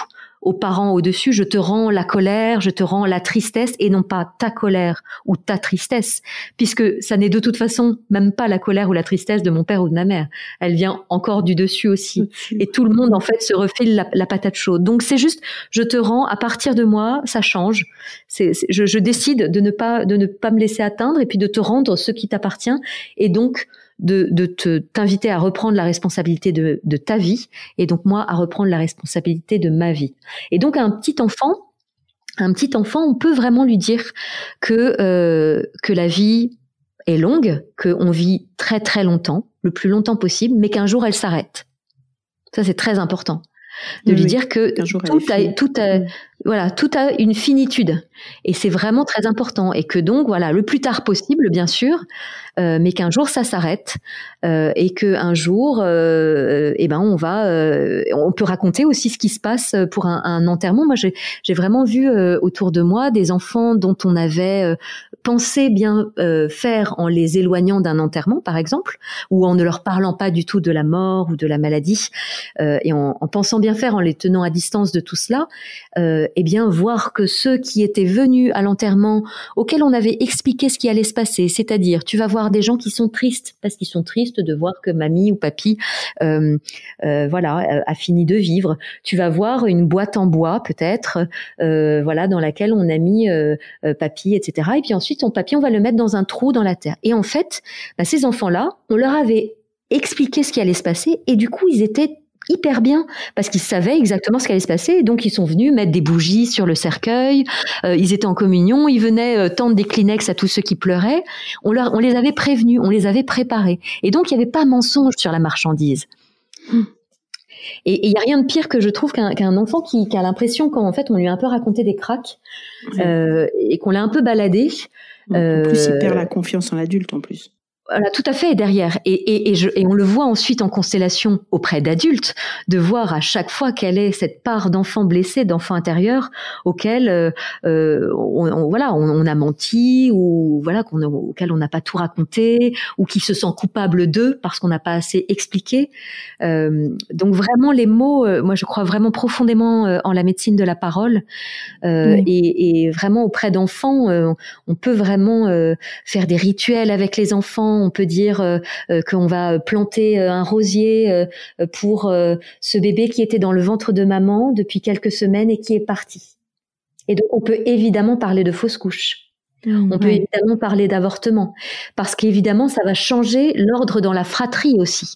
aux parents au-dessus, je te rends la colère, je te rends la tristesse et non pas ta colère ou ta tristesse, puisque ça n'est de toute façon même pas la colère ou la tristesse de mon père ou de ma mère. Elle vient encore du dessus aussi. Et tout le monde en fait se refile la, patate chaude. Donc c'est juste, je te rends à partir de moi, ça change. C'est, je, je décide de ne pas de ne pas me laisser atteindre et puis de te rendre ce qui t'appartient et donc de, te t'inviter à reprendre la responsabilité de, de ta vie et donc moi à reprendre la responsabilité de ma vie. Et donc un petit enfant, un petit enfant, on peut vraiment lui dire que euh, que la vie est longue, qu'on vit très très longtemps, le plus longtemps possible, mais qu'un jour elle s'arrête. Ça c'est très important de lui dire que tout a, tout a, mm. voilà, tout a une finitude et c'est vraiment très important et que donc voilà, le plus tard possible, bien sûr, euh, mais qu'un jour ça s'arrête euh, et que un jour, euh, eh ben on va, on peut raconter aussi ce qui se passe pour un, un enterrement. Moi, j'ai vraiment vu autour de moi des enfants dont on avait pensé bien faire en les éloignant d'un enterrement, par exemple, ou en ne leur parlant pas du tout de la mort ou de la maladie, et en, en, pensant bien faire en les tenant à distance de tout cela, eh bien voir que ceux qui étaient venus à l'enterrement, auxquels on avait expliqué ce qui allait se passer, c'est-à-dire tu vas voir des gens qui sont tristes parce qu'ils sont tristes de voir que mamie ou papy, euh, euh, voilà, a fini de vivre. Tu vas voir une boîte en bois peut-être, euh, voilà, dans laquelle on a mis papy, etc. Et puis ensuite, ton papy, on va le mettre dans un trou dans la terre. Et en fait, bah, ces enfants-là, on leur avait expliqué ce qui allait se passer et du coup, ils étaient hyper bien parce qu'ils savaient exactement ce qui allait se passer. donc ils sont venus mettre des bougies sur le cercueil. Euh, ils étaient en communion. Ils venaient euh, tendre des Kleenex à tous ceux qui pleuraient. On, leur, on les avait prévenus, on les avait préparés. Et donc il n'y avait pas mensonge sur la marchandise. Et il y a rien de pire que je trouve qu'un enfant qui, qui a l'impression qu'en fait on lui a un peu raconté des cracks euh, et qu'on l'a un peu baladé. En plus, il perd la confiance en l'adulte en plus. Voilà, tout à fait derrière. Et, et, et, je, et, on le voit ensuite en constellation auprès d'adultes, de voir à chaque fois quelle est cette part d'enfant blessé, d'enfant intérieur, auquel euh, euh on, voilà, on, a menti ou voilà, qu'on, auquel on n'a pas tout raconté ou qui se sent coupable d'eux parce qu'on n'a pas assez expliqué. Euh, donc vraiment les mots, euh, moi je crois vraiment profondément euh, en la médecine de la parole et, et, vraiment auprès d'enfants, on peut vraiment faire des rituels avec les enfants on peut dire euh, euh, qu'on va planter euh, un rosier pour ce bébé qui était dans le ventre de maman depuis quelques semaines et qui est parti. Et donc on peut évidemment parler de fausse couche. Mmh, on peut évidemment parler d'avortement, parce qu'évidemment, ça va changer l'ordre dans la fratrie aussi.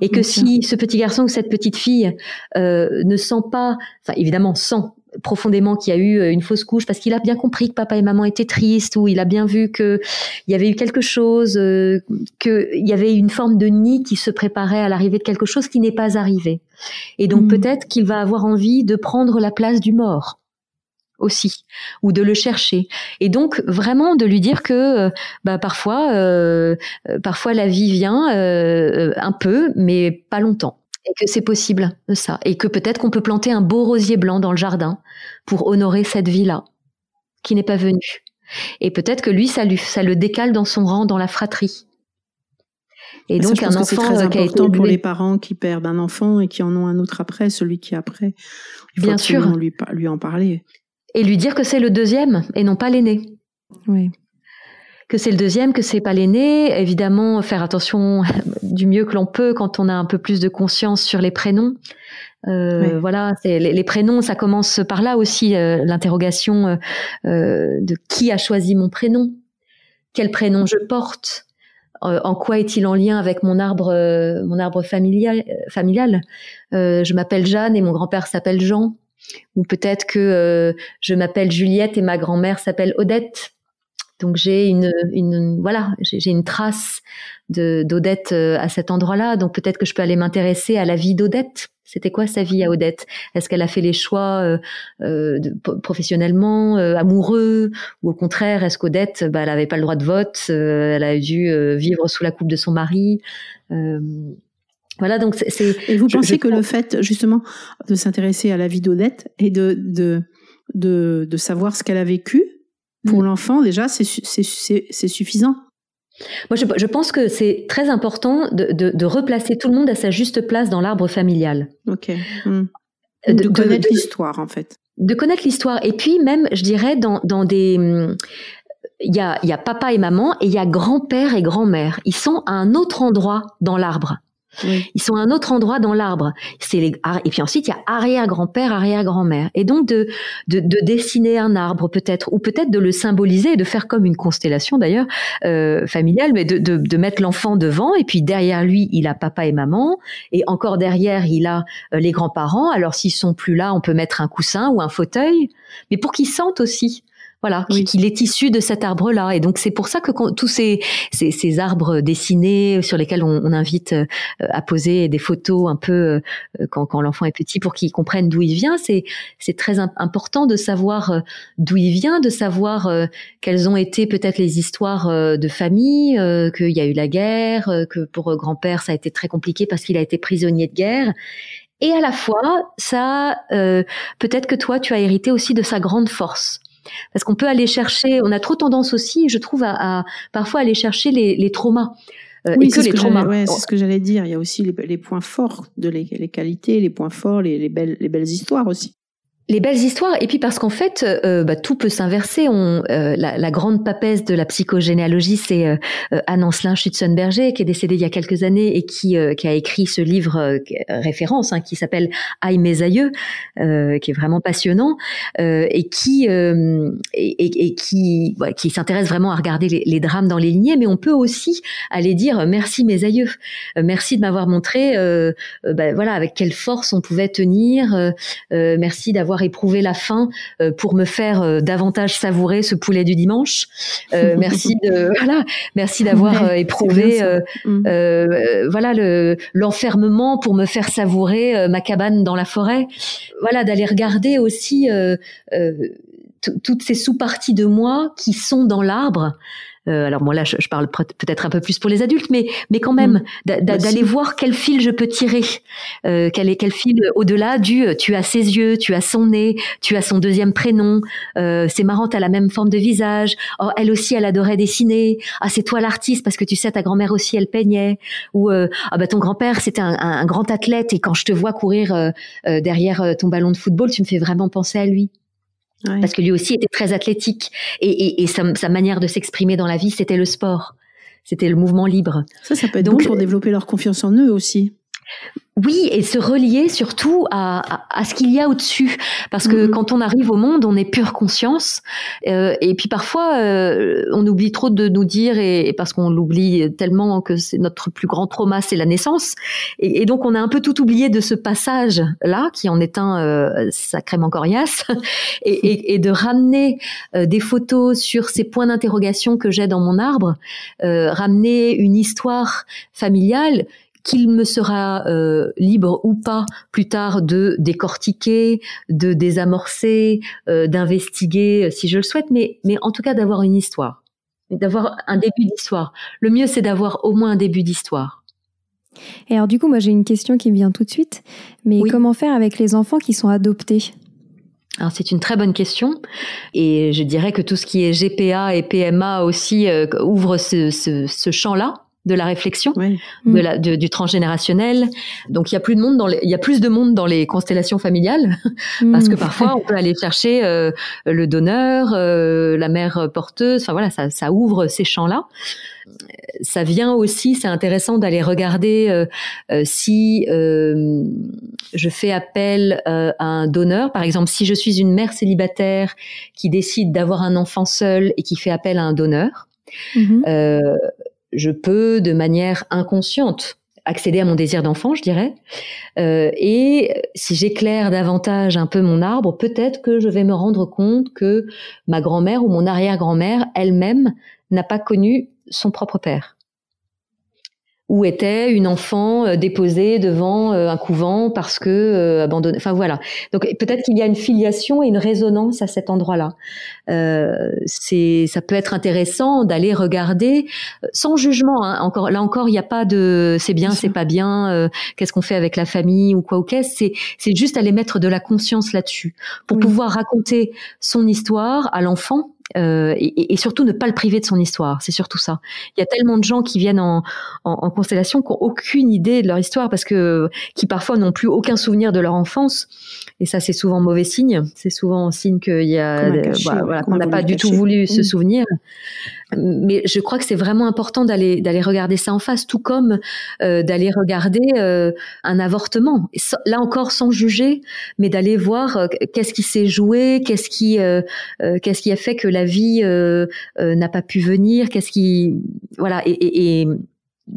Et que si ce petit garçon ou cette petite fille ne sent pas, enfin évidemment sent profondément qu'il y a eu euh, une fausse couche parce qu'il a bien compris que papa et maman étaient tristes ou il a bien vu que il y avait eu quelque chose, euh, qu'il y avait une forme de nid qui se préparait à l'arrivée de quelque chose qui n'est pas arrivé. Et donc hmm. peut-être qu'il va avoir envie de prendre la place du mort aussi ou de le chercher et donc vraiment de lui dire que euh, bah parfois parfois la vie vient un peu mais pas longtemps et que c'est possible, ça. Et que peut-être qu'on peut planter un beau rosier blanc dans le jardin pour honorer cette vie-là, qui n'est pas venue. Et peut-être que lui, ça, lui, ça le décale dans son rang dans la fratrie. Et donc, un enfant c'est très important pour les parents qui perdent un enfant et qui en ont un autre après, celui qui est après. Il faut Bien sûr. Lui, lui en parler. Et lui dire que c'est le deuxième et non pas l'aîné. Oui que c'est le deuxième, que c'est pas l'aîné. Évidemment, faire attention du mieux que l'on peut quand on a un peu plus de conscience sur les prénoms. Euh, Voilà, les, les, prénoms, ça commence par là aussi euh, l'interrogation euh, de qui a choisi mon prénom, quel prénom je porte, en quoi est-il en lien avec mon arbre, mon arbre familial. familial? je m'appelle Jeanne et mon grand-père s'appelle Jean, ou peut-être que je m'appelle Juliette et ma grand-mère s'appelle Odette. Donc j'ai une, une voilà, j'ai une trace de d'Odette euh, à cet endroit-là. Donc peut-être que je peux aller m'intéresser à la vie d'Odette. C'était quoi sa vie à Odette? Est-ce qu'elle a fait les choix euh, euh de, professionnellement, euh, amoureux, ou au contraire, est-ce qu'Odette, bah, elle n'avait pas le droit de vote, elle a dû vivre sous la coupe de son mari? Voilà, donc c'est. Et vous pensez que le fait justement de s'intéresser à la vie d'Odette et de, de de de savoir ce qu'elle a vécu, pour l'enfant, déjà, c'est suffisant. Moi, je, pense que c'est très important de, replacer tout le monde à sa juste place dans l'arbre familial. Ok. Mm. De, connaître l'histoire, en fait. De connaître l'histoire. Et puis, même, je dirais, dans, des. Mm, il y a, y a papa et maman et il y a grand-père et grand-mère. Ils sont à un autre endroit dans l'arbre. Ils sont à un autre endroit dans l'arbre. C'est et puis ensuite il y a arrière-grand-père, arrière-grand-mère. Et donc de, de, de dessiner un arbre peut-être ou peut-être de le symboliser, de faire comme une constellation d'ailleurs euh, familiale, mais de, de, de mettre l'enfant devant et puis derrière lui il a papa et maman et encore derrière il a euh, les grands-parents. Alors s'ils sont plus là, on peut mettre un coussin ou un fauteuil, mais pour qu'ils sentent aussi voilà, qu'il est issu de cet arbre-là. Et donc c'est pour ça que tous ces, ces, ces, arbres dessinés sur lesquels on, on, invite euh, à poser des photos un peu euh, quand, quand l'enfant est petit pour qu'il comprenne d'où il vient, c'est c'est très important de savoir euh, d'où il vient, de savoir quelles ont été peut-être les histoires de famille, qu'il y a eu la guerre, que pour grand-père ça a été très compliqué parce qu'il a été prisonnier de guerre. Et à la fois, ça, peut-être que toi, tu as hérité aussi de sa grande force parce qu'on peut aller chercher, on a trop tendance aussi, je trouve, à, parfois aller chercher les, traumas. Euh, oui, c'est ce, ce, que j'allais dire. Il y a aussi les, points forts, de les, qualités, les points forts, les, belles, les belles histoires aussi les belles histoires. Et puis parce qu'en fait euh, bah, tout peut s'inverser. On euh, la, la, grande papesse de la psychogénéalogie c'est euh, euh Anne-Ancelin Schutzenberger qui est décédée il y a quelques années et qui, qui a écrit ce livre référence hein, qui s'appelle Aïe mes aïeux qui est vraiment passionnant et qui et, et, qui qui s'intéresse vraiment à regarder les, les, drames dans les lignées. Mais on peut aussi aller dire merci mes aïeux. Merci de m'avoir montré bah, voilà avec quelle force on pouvait tenir merci d'avoir éprouvé la faim euh, pour me faire euh, davantage savourer ce poulet du dimanche. Euh, merci de voilà, merci d'avoir éprouvé mm. voilà le l'enfermement pour me faire savourer ma cabane dans la forêt. Voilà d'aller regarder aussi toutes ces sous-parties de moi qui sont dans l'arbre. Euh, alors moi là, je, parle peut-être un peu plus pour les adultes, mais mais quand même mm. d'aller voir quel fil je peux tirer, euh, quel est quel fil au-delà du euh, tu as ses yeux, tu as son nez, tu as son deuxième prénom, euh, c'est marrant, t'as la même forme de visage. Oh, elle aussi, elle adorait dessiner. Ah, c'est toi l'artiste parce que tu sais, ta grand-mère aussi, elle peignait. Ou euh, ah bah ton grand-père, c'était un, un, grand athlète et quand je te vois courir euh, derrière ton ballon de football, tu me fais vraiment penser à lui. Parce que lui aussi était très athlétique et, sa, manière de s'exprimer dans la vie, c'était le sport, c'était le mouvement libre. Ça, ça peut être Donc, bon pour développer leur confiance en eux aussi. Oui, et se relier surtout à, à, ce qu'il y a au-dessus, parce que mhm. quand on arrive au monde, on est pure conscience, euh, et puis parfois euh, on oublie trop de nous dire, et, parce qu'on l'oublie tellement que c'est notre plus grand trauma, c'est la naissance, et, donc on a un peu tout oublié de ce passage-là, qui en est un euh, sacrément coriace, et, et, de ramener des photos sur ces points d'interrogation que j'ai dans mon arbre, ramener une histoire familiale qu'il me sera euh, libre ou pas plus tard de décortiquer, de désamorcer, euh, d'investiguer euh, si je le souhaite, mais, mais en tout cas d'avoir une histoire, d'avoir un début d'histoire. Le mieux, c'est d'avoir au moins un début d'histoire. Et alors du coup, moi j'ai une question qui me vient tout de suite, mais comment faire avec les enfants qui sont adoptés? Alors c'est une très bonne question. Et je dirais que tout ce qui est GPA et PMA aussi ouvre ce, ce, ce champ-là de la réflexion, de mm. du transgénérationnel. Donc il y a plus de monde dans les, il y a plus de monde dans les constellations familiales parce que mm. parfois on peut aller chercher euh, le donneur, euh, la mère porteuse. Enfin voilà, ça, ça ouvre ces champs-là. Ça vient aussi, c'est intéressant d'aller regarder euh, si je fais appel à un donneur. Par exemple, si je suis une mère célibataire qui décide d'avoir un enfant seul et qui fait appel à un donneur. Mm-hmm je peux de manière inconsciente accéder à mon désir d'enfant, je dirais. Euh, et si j'éclaire davantage un peu mon arbre, peut-être que je vais me rendre compte que ma grand-mère ou mon arrière-grand-mère elle-même n'a pas connu son propre père où était une enfant euh, déposée devant euh, un couvent parce que euh, abandonnée. Enfin voilà. Donc peut-être qu'il y a une filiation et une résonance à cet endroit-là. Euh, c'est, ça peut être intéressant d'aller regarder sans jugement. Hein. Encore là encore, il n'y a pas de c'est bien, c'est pas bien. qu'est-ce qu'on fait avec la famille ou quoi ou qu'est-ce. C'est c'est juste aller mettre de la conscience là-dessus pour pouvoir raconter son histoire à l'enfant euh, et, et, surtout ne pas le priver de son histoire. C'est surtout ça. Il y a tellement de gens qui viennent en, en, en, constellation qui n'ont aucune idée de leur histoire parce que qui parfois n'ont plus aucun souvenir de leur enfance. Et ça, c'est souvent mauvais signe. C'est souvent signe qu'il y a voilà, qu'on n'a pas du tout voulu se souvenir. Mais je crois que c'est vraiment important d'aller d'aller regarder ça en face, tout comme euh, d'aller regarder euh, un avortement. Là encore, sans juger, mais d'aller voir euh, qu'est-ce qui s'est joué, qu'est-ce qui qu'est-ce qui a fait que la vie n'a pas pu venir, qu'est-ce qui voilà et, et, et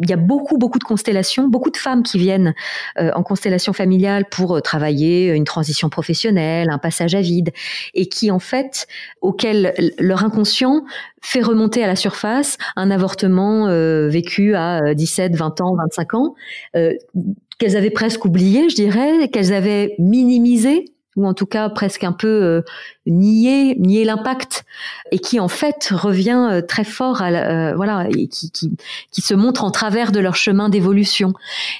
il y a beaucoup, beaucoup de constellations, beaucoup de femmes qui viennent euh, en constellation familiale pour euh, travailler une transition professionnelle, un passage à vide, et qui en fait, auquel leur inconscient fait remonter à la surface un avortement euh, vécu à 17, 20 ans, 25 ans, qu'elles avaient presque oublié, je dirais, qu'elles avaient minimisé ou en tout cas presque un peu euh, nier nier l'impact et qui en fait revient euh, très fort à euh, voilà et qui, qui, qui se montre en travers de leur chemin d'évolution.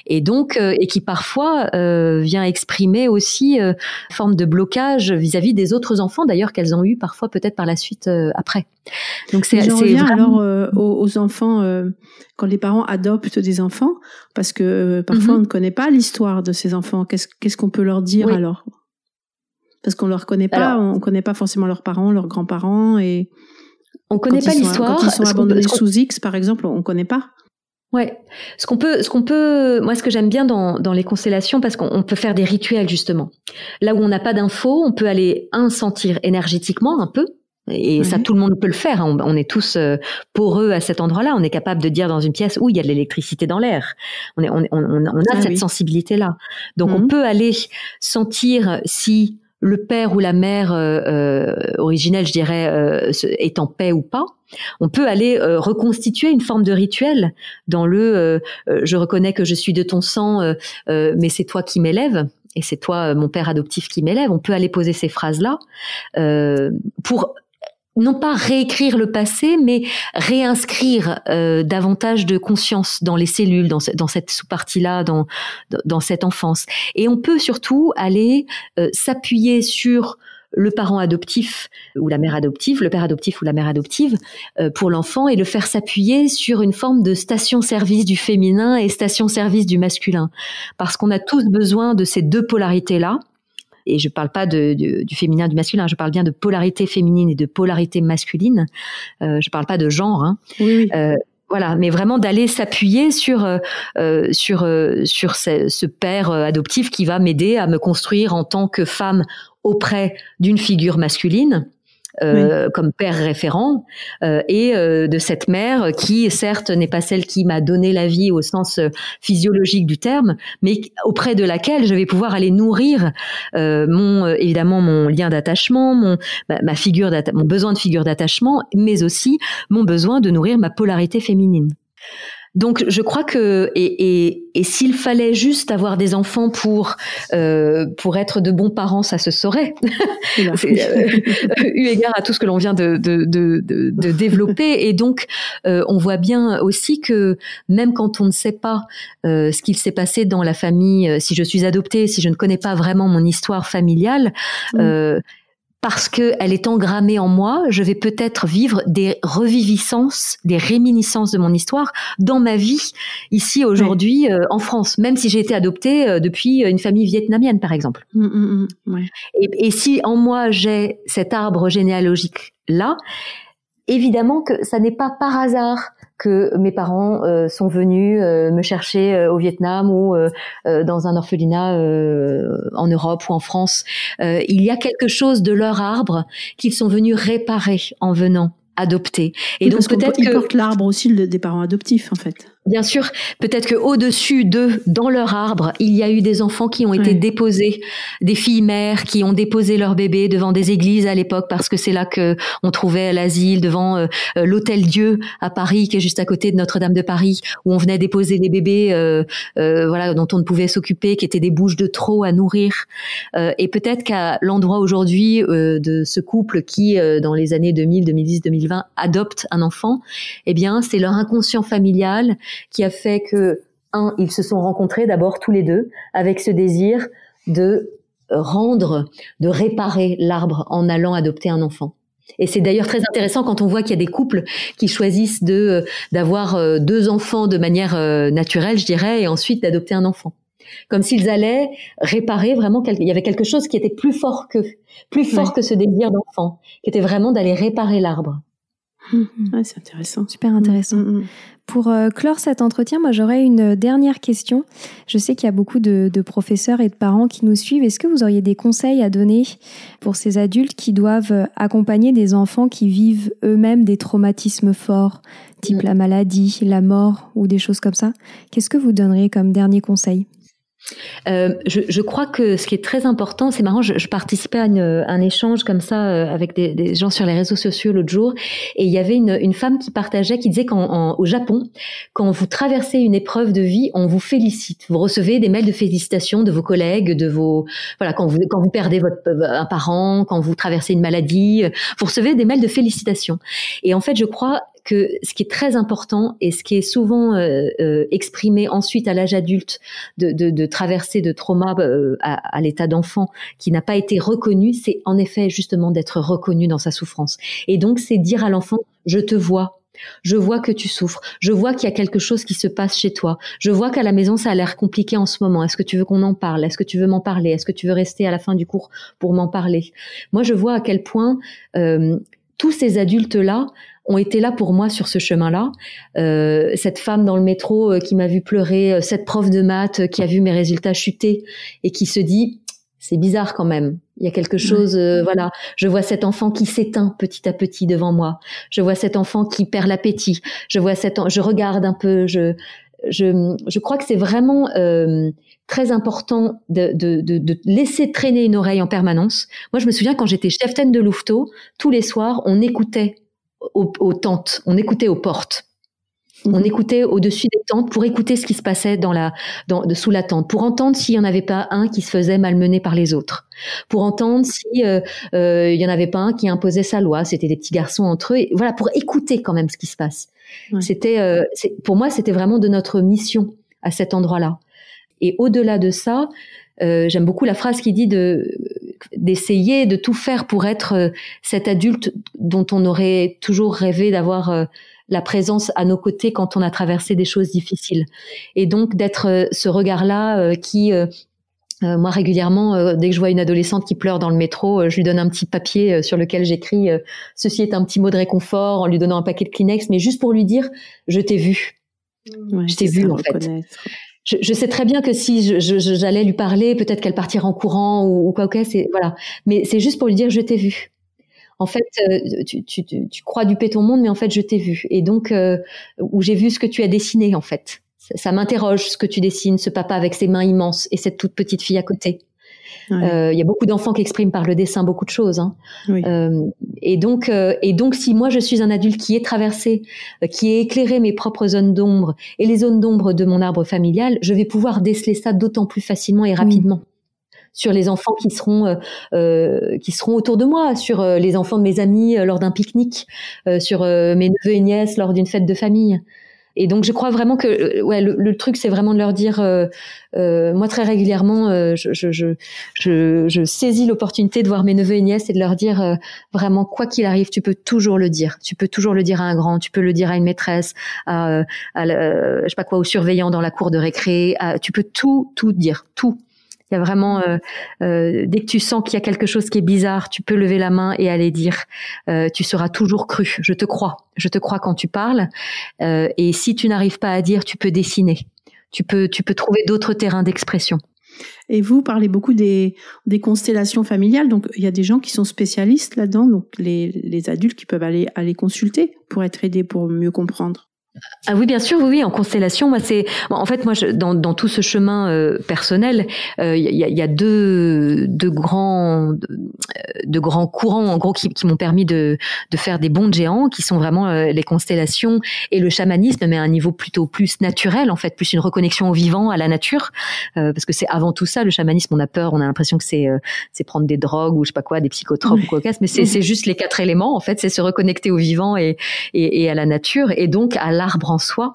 Et donc et qui parfois vient exprimer aussi une forme de blocage vis-à-vis des autres enfants d'ailleurs qu'elles ont eu parfois peut-être par la suite après. Donc c'est vraiment... alors aux, aux, enfants quand les parents adoptent des enfants parce que parfois mm-hmm. on ne connaît pas l'histoire de ces enfants. Qu'est-ce qu'est-ce qu'on peut leur dire alors? Parce qu'on leur connaît pas, on connaît pas forcément leurs parents, leurs grands-parents et on connaît pas l'histoire. Quand ils sont abandonnés sous X, par exemple, on connaît pas. Ouais, ce qu'on peut, ce qu'on peut, moi, ce que j'aime bien dans, dans les constellations, parce qu'on peut faire des rituels justement. Là où on n'a pas d'infos, on peut aller un sentir énergétiquement un peu, et ça, tout le monde peut le faire. Hein. On, est tous euh, poreux à cet endroit-là. On est capable de dire dans une pièce où il y a de l'électricité dans l'air. On, est, on, on, a ah cette sensibilité-là. Donc, on mhm. peut aller sentir si le père ou la mère euh, euh, originelle, je dirais, euh, est en paix ou pas, on peut aller reconstituer une forme de rituel dans le je reconnais que je suis de ton sang, mais c'est toi qui m'élève et c'est toi mon père adoptif qui m'élève. On peut aller poser ces phrases là pour non pas réécrire le passé, mais réinscrire euh, davantage de conscience dans les cellules, dans, dans cette sous-partie-là, dans, dans cette enfance. Et on peut surtout aller euh, s'appuyer sur le parent adoptif ou la mère adoptive, le père adoptif ou la mère adoptive euh, pour l'enfant et le faire s'appuyer sur une forme de station-service du féminin et station-service du masculin. Parce qu'on a tous besoin de ces deux polarités-là et je ne parle pas de, du féminin, du masculin, je parle bien de polarité féminine et de polarité masculine. Euh, je parle pas de genre. Hein. Oui, euh, voilà, mais vraiment d'aller s'appuyer sur euh, euh sur euh, sur ce, ce, père adoptif qui va m'aider à me construire en tant que femme auprès d'une figure masculine euh, comme père référent euh, et euh, de cette mère qui certes n'est pas celle qui m'a donné la vie au sens physiologique du terme mais auprès de laquelle je vais pouvoir aller nourrir mon évidemment mon lien d'attachement mon ma, figure mon besoin de figure d'attachement mais aussi mon besoin de nourrir ma polarité féminine donc je crois que et, et, et s'il fallait juste avoir des enfants pour euh, pour être de bons parents, ça se saurait. euh, eu égard à tout ce que l'on vient de, de, de, de, développer. Et donc euh, on voit bien aussi que même quand on ne sait pas euh, ce qu'il s'est passé dans la famille, si je suis adoptée, si je ne connais pas vraiment mon histoire familiale. Mm parce qu'elle est engrammée en moi, je vais peut-être vivre des reviviscences, des réminiscences de mon histoire dans ma vie ici aujourd'hui euh, en France, même si j'ai été adoptée euh, depuis une famille vietnamienne par exemple. Mmh, mmh, mmh, ouais. et, et, si en moi j'ai cet arbre généalogique là, évidemment que ça n'est pas par hasard que mes parents euh, sont venus euh, me chercher euh, au Vietnam ou dans un orphelinat en Europe ou en France. il y a quelque chose de leur arbre qu'ils sont venus réparer en venant adopter. Et donc peut-être que portent l'arbre aussi des parents adoptifs en fait. Bien sûr, peut-être que au-dessus d'eux, dans leur arbre, il y a eu des enfants qui ont été déposés, des filles mères qui ont déposé leurs bébés devant des églises à l'époque parce que c'est là que on trouvait l'asile devant euh, euh, l'hôtel Dieu à Paris qui est juste à côté de Notre-Dame de Paris où on venait déposer les bébés euh, euh voilà dont on ne pouvait s'occuper qui étaient des bouches de trop à nourrir. Et peut-être qu'à l'endroit aujourd'hui de ce couple qui dans les années 2000, 2010, 2020 adopte un enfant, eh bien c'est leur inconscient familial qui a fait que, un, ils se sont rencontrés d'abord tous les deux avec ce désir de rendre, de réparer l'arbre en allant adopter un enfant. Et c'est d'ailleurs très intéressant quand on voit qu'il y a des couples qui choisissent de d'avoir euh, deux enfants de manière euh, naturelle, je dirais, et ensuite d'adopter un enfant. Comme s'ils allaient réparer vraiment il y avait quelque chose qui était plus fort que plus fort que ce désir d'enfant, qui était vraiment d'aller réparer l'arbre. Mmh. c'est intéressant. Super intéressant. Mmh, mmh, Pour euh, clore cet entretien, moi j'aurais une dernière question. Je sais qu'il y a beaucoup de, de, professeurs et de parents qui nous suivent. Est-ce que vous auriez des conseils à donner pour ces adultes qui doivent accompagner des enfants qui vivent eux-mêmes des traumatismes forts, type la maladie, la mort ou des choses comme ça? Qu'est-ce que vous donneriez comme dernier conseil? Euh, je, je, crois que ce qui est très important, c'est marrant, je, je, participais à une, un échange comme ça euh, avec des, des, gens sur les réseaux sociaux l'autre jour, et il y avait une, une femme qui partageait, qui disait qu'au Japon, quand vous traversez une épreuve de vie, on vous félicite. Vous recevez des mails de félicitations de vos collègues, de vos voilà, quand vous quand vous perdez votre un parent, quand vous traversez une maladie, vous recevez des mails de félicitations. Et en fait, je crois que ce qui est très important et ce qui est souvent euh, euh, exprimé ensuite à l'âge adulte de, de, de, traverser de trauma euh, à, à l'état d'enfant qui n'a pas été reconnu, c'est en effet justement d'être reconnu dans sa souffrance. Et donc c'est dire à l'enfant je te vois, je vois que tu souffres. Je vois qu'il y a quelque chose qui se passe chez toi. Je vois qu'à la maison, ça a l'air compliqué en ce moment. Est-ce que tu veux qu'on en parle? Est-ce que tu veux m'en parler? Est-ce que tu veux rester à la fin du cours pour m'en parler? Moi, je vois à quel point euh, tous ces adultes-là ont été là pour moi sur ce chemin-là. Euh, cette femme dans le métro euh, qui m'a vu pleurer, euh, cette prof de maths euh, qui a vu mes résultats chuter et qui se dit c'est bizarre quand même. Il y a quelque chose, euh, voilà. Je vois cet enfant qui s'éteint petit à petit devant moi. Je vois cet enfant qui perd l'appétit. Je vois cet, je regarde un peu. Je, je, je crois que c'est vraiment euh, très important de, de, de, de, laisser traîner une oreille en permanence. Moi, je me souviens quand j'étais cheftaine de Louveteau, tous les soirs, on écoutait aux, aux tentes, on écoutait aux portes. On mhm. écoutait au-dessus des tentes pour écouter ce qui se passait dans la, dans, sous la tente, pour entendre s'il y en avait pas un qui se faisait malmener par les autres, pour entendre si euh, euh, il y en avait pas un qui imposait sa loi. C'était des petits garçons entre eux. Et voilà, pour écouter quand même ce qui se passe. C'était, euh, pour moi, c'était vraiment de notre mission à cet endroit-là. Et au-delà de ça, j'aime beaucoup la phrase qui dit de d'essayer de tout faire pour être euh, cet adulte dont on aurait toujours rêvé d'avoir euh, la présence à nos côtés quand on a traversé des choses difficiles. Et donc d'être ce regard-là qui moi, régulièrement, dès que je vois une adolescente qui pleure dans le métro, je lui donne un petit papier sur lequel j'écris ceci est un petit mot de réconfort en lui donnant un paquet de Kleenex, mais juste pour lui dire je t'ai vu, je t'ai vu en fait je, je, sais très bien que si j'allais lui parler, peut-être qu'elle partirait en courant ou, ou quoi, ok, c'est voilà. Mais c'est juste pour lui dire je t'ai vu. En fait, euh, tu, tu, tu, crois duper ton monde, mais en fait, je t'ai vu. Et donc, euh, où j'ai vu ce que tu as dessiné, en fait. ça m'interroge ce que tu dessines, ce papa avec ses mains immenses et cette toute petite fille à côté. Euh, il y a beaucoup d'enfants qui expriment par le dessin beaucoup de choses. Hein. Euh, et donc, euh, et donc, si moi je suis un adulte qui est traversé, qui est éclairé mes propres zones d'ombre et les zones d'ombre de mon arbre familial, je vais pouvoir déceler ça d'autant plus facilement et rapidement. sur les enfants qui seront qui seront autour de moi, sur les enfants de mes amis lors d'un pique-nique, sur mes neveux et nièces lors d'une fête de famille. Et donc je crois vraiment que euh, ouais le, le truc c'est vraiment de leur dire euh, euh, moi très régulièrement euh, je, je, je, je, saisis l'opportunité de voir mes neveux et nièces et de leur dire euh, vraiment quoi qu'il arrive tu peux toujours le dire. Tu peux toujours le dire à un grand tu peux le dire à une maîtresse à, à je sais pas quoi au surveillant dans la cour de récré tu peux tout tout dire tout il y a vraiment, euh, euh, dès que tu sens qu'il y a quelque chose qui est bizarre, tu peux lever la main et aller dire, euh, tu seras toujours cru. Je te crois. Je te crois quand tu parles. et si tu n'arrives pas à dire, tu peux dessiner. Tu peux, tu peux trouver d'autres terrains d'expression. Et vous parlez beaucoup des, des constellations familiales, donc il y a des gens qui sont spécialistes là-dedans, donc les, les adultes qui peuvent aller, aller consulter pour être aidés, pour mieux comprendre. Ah oui, bien sûr, oui, oui. En constellation, moi, c'est en fait moi, je, dans, dans tout ce chemin euh, personnel, il euh, y, a, y, a, deux, deux grands, de grands courants, en gros, qui, qui m'ont permis de, de faire des bons géants, qui sont vraiment euh, les constellations et le chamanisme, mais à un niveau plutôt plus naturel, en fait, plus une reconnexion au vivant, à la nature, parce que c'est avant tout ça. Le chamanisme, on a peur, on a l'impression que c'est c'est prendre des drogues ou je sais pas quoi, des psychotropes ou quoi mais c'est juste les quatre éléments. En fait, c'est se reconnecter au vivant et, et, et à la nature, et donc à l'arbre en soi.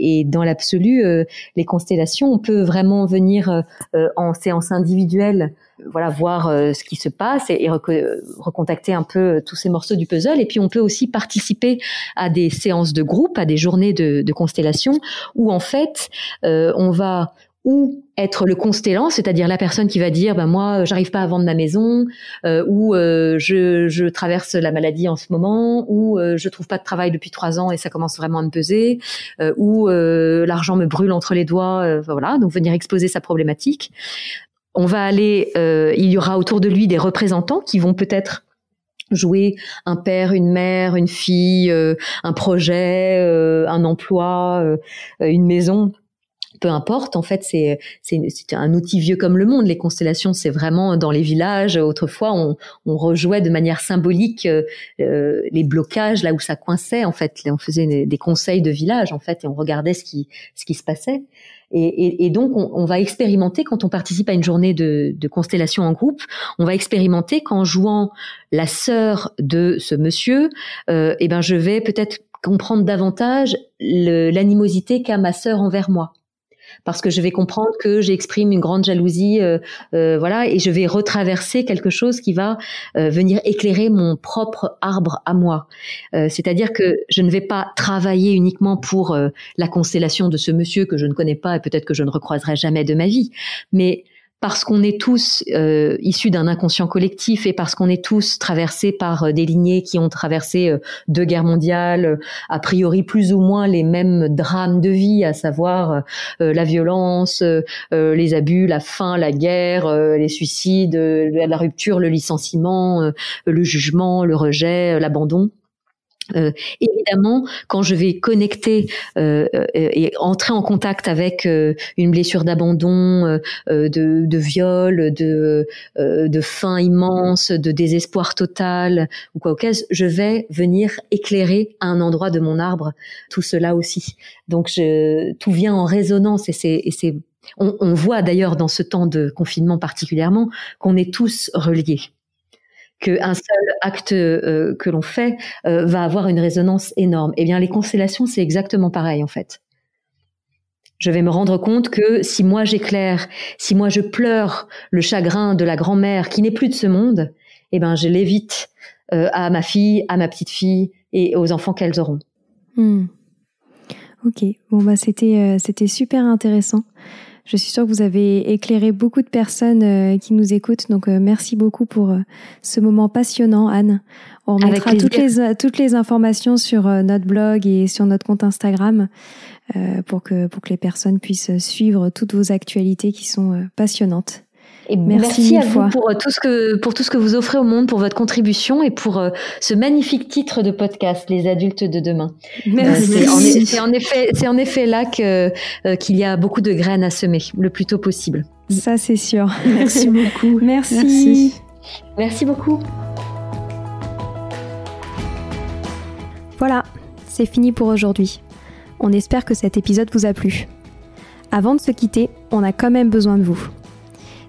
Et dans l'absolu, euh, les constellations, on peut vraiment venir euh, euh, en séance individuelle, voilà, voir ce qui se passe et, recontacter un peu tous ces morceaux du puzzle. Et puis on peut aussi participer à des séances de groupe, à des journées de, de constellation, où en fait, on va ou être le constellant, c'est-à-dire la personne qui va dire ben moi j'arrive pas à vendre ma maison euh, ou euh, je, je, traverse la maladie en ce moment ou euh, je trouve pas de travail depuis trois ans et ça commence vraiment à me peser euh, ou l'argent me brûle entre les doigts voilà donc venir exposer sa problématique. On va aller il y aura autour de lui des représentants qui vont peut-être jouer un père, une mère, une fille, un projet, un emploi, une maison peu importe. En fait, c'est un outil vieux comme le monde. Les constellations, c'est vraiment dans les villages. Autrefois, on, on rejouait de manière symbolique euh, euh, les blocages là où ça coinçait. En fait, on faisait des conseils de village en fait et on regardait ce qui ce qui se passait. Et, et, et donc, on, on, va expérimenter quand on participe à une journée de, de constellation en groupe. On va expérimenter qu'en jouant la sœur de ce monsieur, euh, eh ben, je vais peut-être comprendre davantage l'animosité qu'a ma sœur envers moi parce que je vais comprendre que j'exprime une grande jalousie, euh, euh, voilà, et je vais retraverser quelque chose qui va euh, venir éclairer mon propre arbre à moi. C'est-à-dire que je ne vais pas travailler uniquement pour la constellation de ce monsieur que je ne connais pas et peut-être que je ne recroiserai jamais de ma vie, mais parce qu'on est tous euh, issus d'un inconscient collectif et parce qu'on est tous traversés par euh, des lignées qui ont traversé euh, deux guerres mondiales, a priori plus ou moins les mêmes drames de vie, à savoir la violence, les abus, la faim, la guerre, les suicides, la rupture, le licenciement, le jugement, le rejet, l'abandon Euh, évidemment, quand je vais connecter euh, euh, et entrer en contact avec une blessure d'abandon, de, de, viol, de, de faim immense, de désespoir total ou quoi je vais venir éclairer à un endroit de mon arbre tout cela aussi. Donc, je, tout vient en résonance et c'est on, on voit d'ailleurs dans ce temps de confinement particulièrement qu'on est tous reliés qu'un seul acte euh, que l'on fait euh, va avoir une résonance énorme. Eh bien, les constellations, c'est exactement pareil en fait. Je vais me rendre compte que si moi j'éclaire, si moi je pleure le chagrin de la grand-mère qui n'est plus de ce monde, eh ben je l'évite euh, à ma fille, à ma petite fille et aux enfants qu'elles auront. Hmm. Ok, bon bah c'était c'était super intéressant. Je suis sûre que vous avez éclairé beaucoup de personnes euh, qui nous écoutent. Donc, euh, merci beaucoup pour euh, ce moment passionnant, Anne. On remettra toutes les, toutes les informations sur notre blog et sur notre compte Instagram pour, que, pour que les personnes puissent suivre toutes vos actualités qui sont passionnantes. Et merci, à vous pour tout ce que pour tout ce que vous offrez au monde, pour votre contribution et pour euh, ce magnifique titre de podcast, Les adultes de demain. Merci. Euh, c'est en, effet c'est en effet là que euh, qu'il y a beaucoup de graines à semer le plus tôt possible. Ça c'est sûr. Merci beaucoup. merci. merci. Merci beaucoup. Voilà, c'est fini pour aujourd'hui. On espère que cet épisode vous a plu. Avant de se quitter, on a quand même besoin de vous.